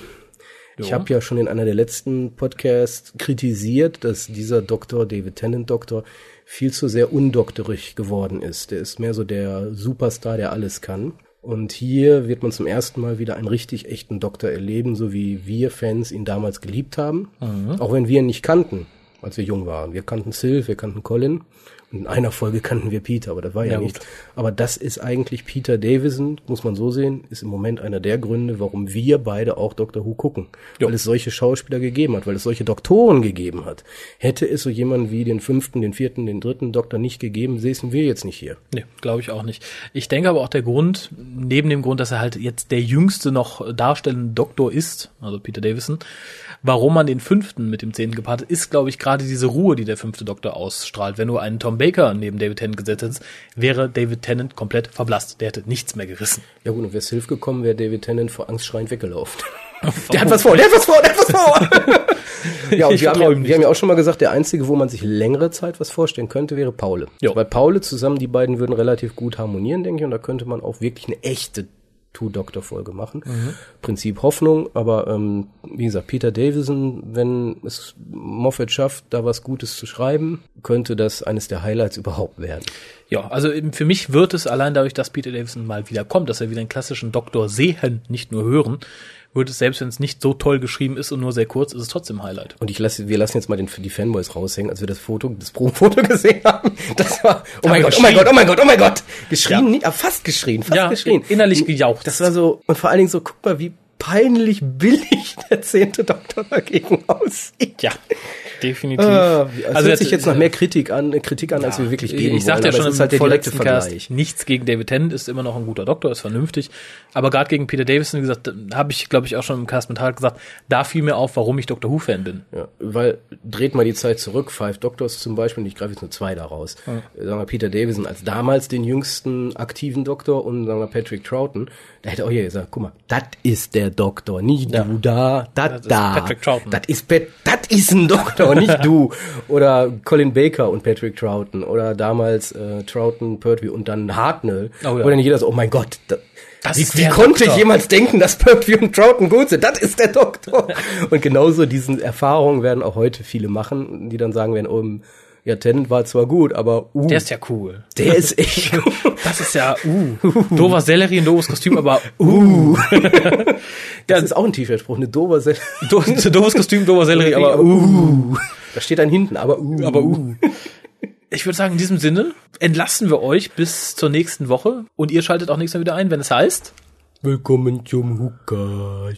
Jo. Ich habe ja schon in einer der letzten Podcasts kritisiert, dass dieser Doktor, David Tennant Doktor, viel zu sehr undoktorig geworden ist. Der ist mehr so der Superstar, der alles kann. Und hier wird man zum ersten Mal wieder einen richtig echten Doktor erleben, so wie wir Fans ihn damals geliebt haben. Mhm. Auch wenn wir ihn nicht kannten, als wir jung waren. Wir kannten Sylph, wir kannten Colin. In einer Folge kannten wir Peter, aber das war ja, ja nicht. Aber das ist eigentlich Peter Davison, muss man so sehen, ist im Moment einer der Gründe, warum wir beide auch Doctor Who gucken. Jo. Weil es solche Schauspieler gegeben hat, weil es solche Doktoren gegeben hat. Hätte es so jemanden wie den fünften, den vierten, den dritten Doktor nicht gegeben, säßen wir jetzt nicht hier. Nee, glaube ich auch nicht. Ich denke aber auch der Grund, neben dem Grund, dass er halt jetzt der jüngste noch darstellende Doktor ist, also Peter Davison, warum man den fünften mit dem zehnten gepaart hat, ist, glaube ich, gerade diese Ruhe, die der fünfte Doktor ausstrahlt. Wenn du einen Tom Baker neben David Tennant gesetzt hättest, wäre David Tennant komplett verblasst. Der hätte nichts mehr gerissen. Ja gut, und wäre Hilf gekommen, wäre David Tennant vor Angst schreiend weggelaufen. der hat was vor, der hat was vor, der hat was vor. ja, und wir haben, ja, wir haben ja auch schon mal gesagt, der einzige, wo man sich längere Zeit was vorstellen könnte, wäre Paule. Jo. Weil Paule zusammen, die beiden würden relativ gut harmonieren, denke ich, und da könnte man auch wirklich eine echte Two-Doctor-Folge machen. Mhm. Prinzip Hoffnung, aber ähm, wie gesagt, Peter Davison, wenn es Moffat schafft, da was Gutes zu schreiben, könnte das eines der Highlights überhaupt werden. Ja, also für mich wird es allein dadurch, dass Peter Davison mal wieder kommt, dass er wieder einen klassischen Doktor sehen, nicht nur hören, wird es, selbst wenn es nicht so toll geschrieben ist und nur sehr kurz, ist es trotzdem Highlight. Und ich lasse, wir lassen jetzt mal den, die Fanboys raushängen, als wir das Foto, das Pro-Foto gesehen haben. Das war, oh mein Gott, oh mein Gott, oh mein Gott, oh mein Gott. Geschrien, ja. nicht, aber fast geschrien, fast ja, geschrien. Innerlich gejaucht. Das war so, und vor allen Dingen so, guck mal, wie peinlich billig der zehnte Doktor dagegen aussieht. Ja, definitiv. Ah, also hört sich jetzt noch mehr Kritik an, Kritik an, ja, als wir wirklich geben Ich sagte ja schon im halt vorletzten Cast, nichts gegen David Tennant ist immer noch ein guter Doktor, ist vernünftig. Aber gerade gegen Peter Davison, wie gesagt, habe ich, glaube ich, auch schon im Cast mit gesagt, da fiel mir auf, warum ich Doctor Who-Fan bin. Ja, weil, dreht mal die Zeit zurück, Five Doctors zum Beispiel, und ich greife jetzt nur zwei daraus. Ja. Sagen wir Peter Davison als damals den jüngsten aktiven Doktor und sagen wir Patrick Troughton, da hätte auch hier gesagt, guck mal, das ist der Doktor, nicht ja. du da, das da. Patrick Troughton. Das ist, das ist ein Doktor, nicht du. Oder Colin Baker und Patrick Troughton. Oder damals äh, Troughton, Pertwee und dann Hartnell. Oh, ja. Wo dann jeder so, oh mein Gott, das, wie, wie konnte Doktor. jemals denken, dass Pertwee und Troughton gut sind? Das ist der Doktor. und genauso diesen Erfahrungen werden auch heute viele machen, die dann sagen werden, oh, ja, Tennant war zwar gut, aber uh. Der ist ja cool. Der ist echt cool. Das ist ja uh. Dover Sellerie, ein doofes Kostüm, aber uh. das ist auch ein T-Shirt-Spruch, eine Dover Sellerie. Do doofes Kostüm, Dover Sellerie, aber uh. Da steht dann hinten, aber uh. Aber uh. Ich würde sagen, in diesem Sinne entlassen wir euch bis zur nächsten Woche und ihr schaltet auch nächstes Mal wieder ein, wenn es heißt Willkommen zum Hookah.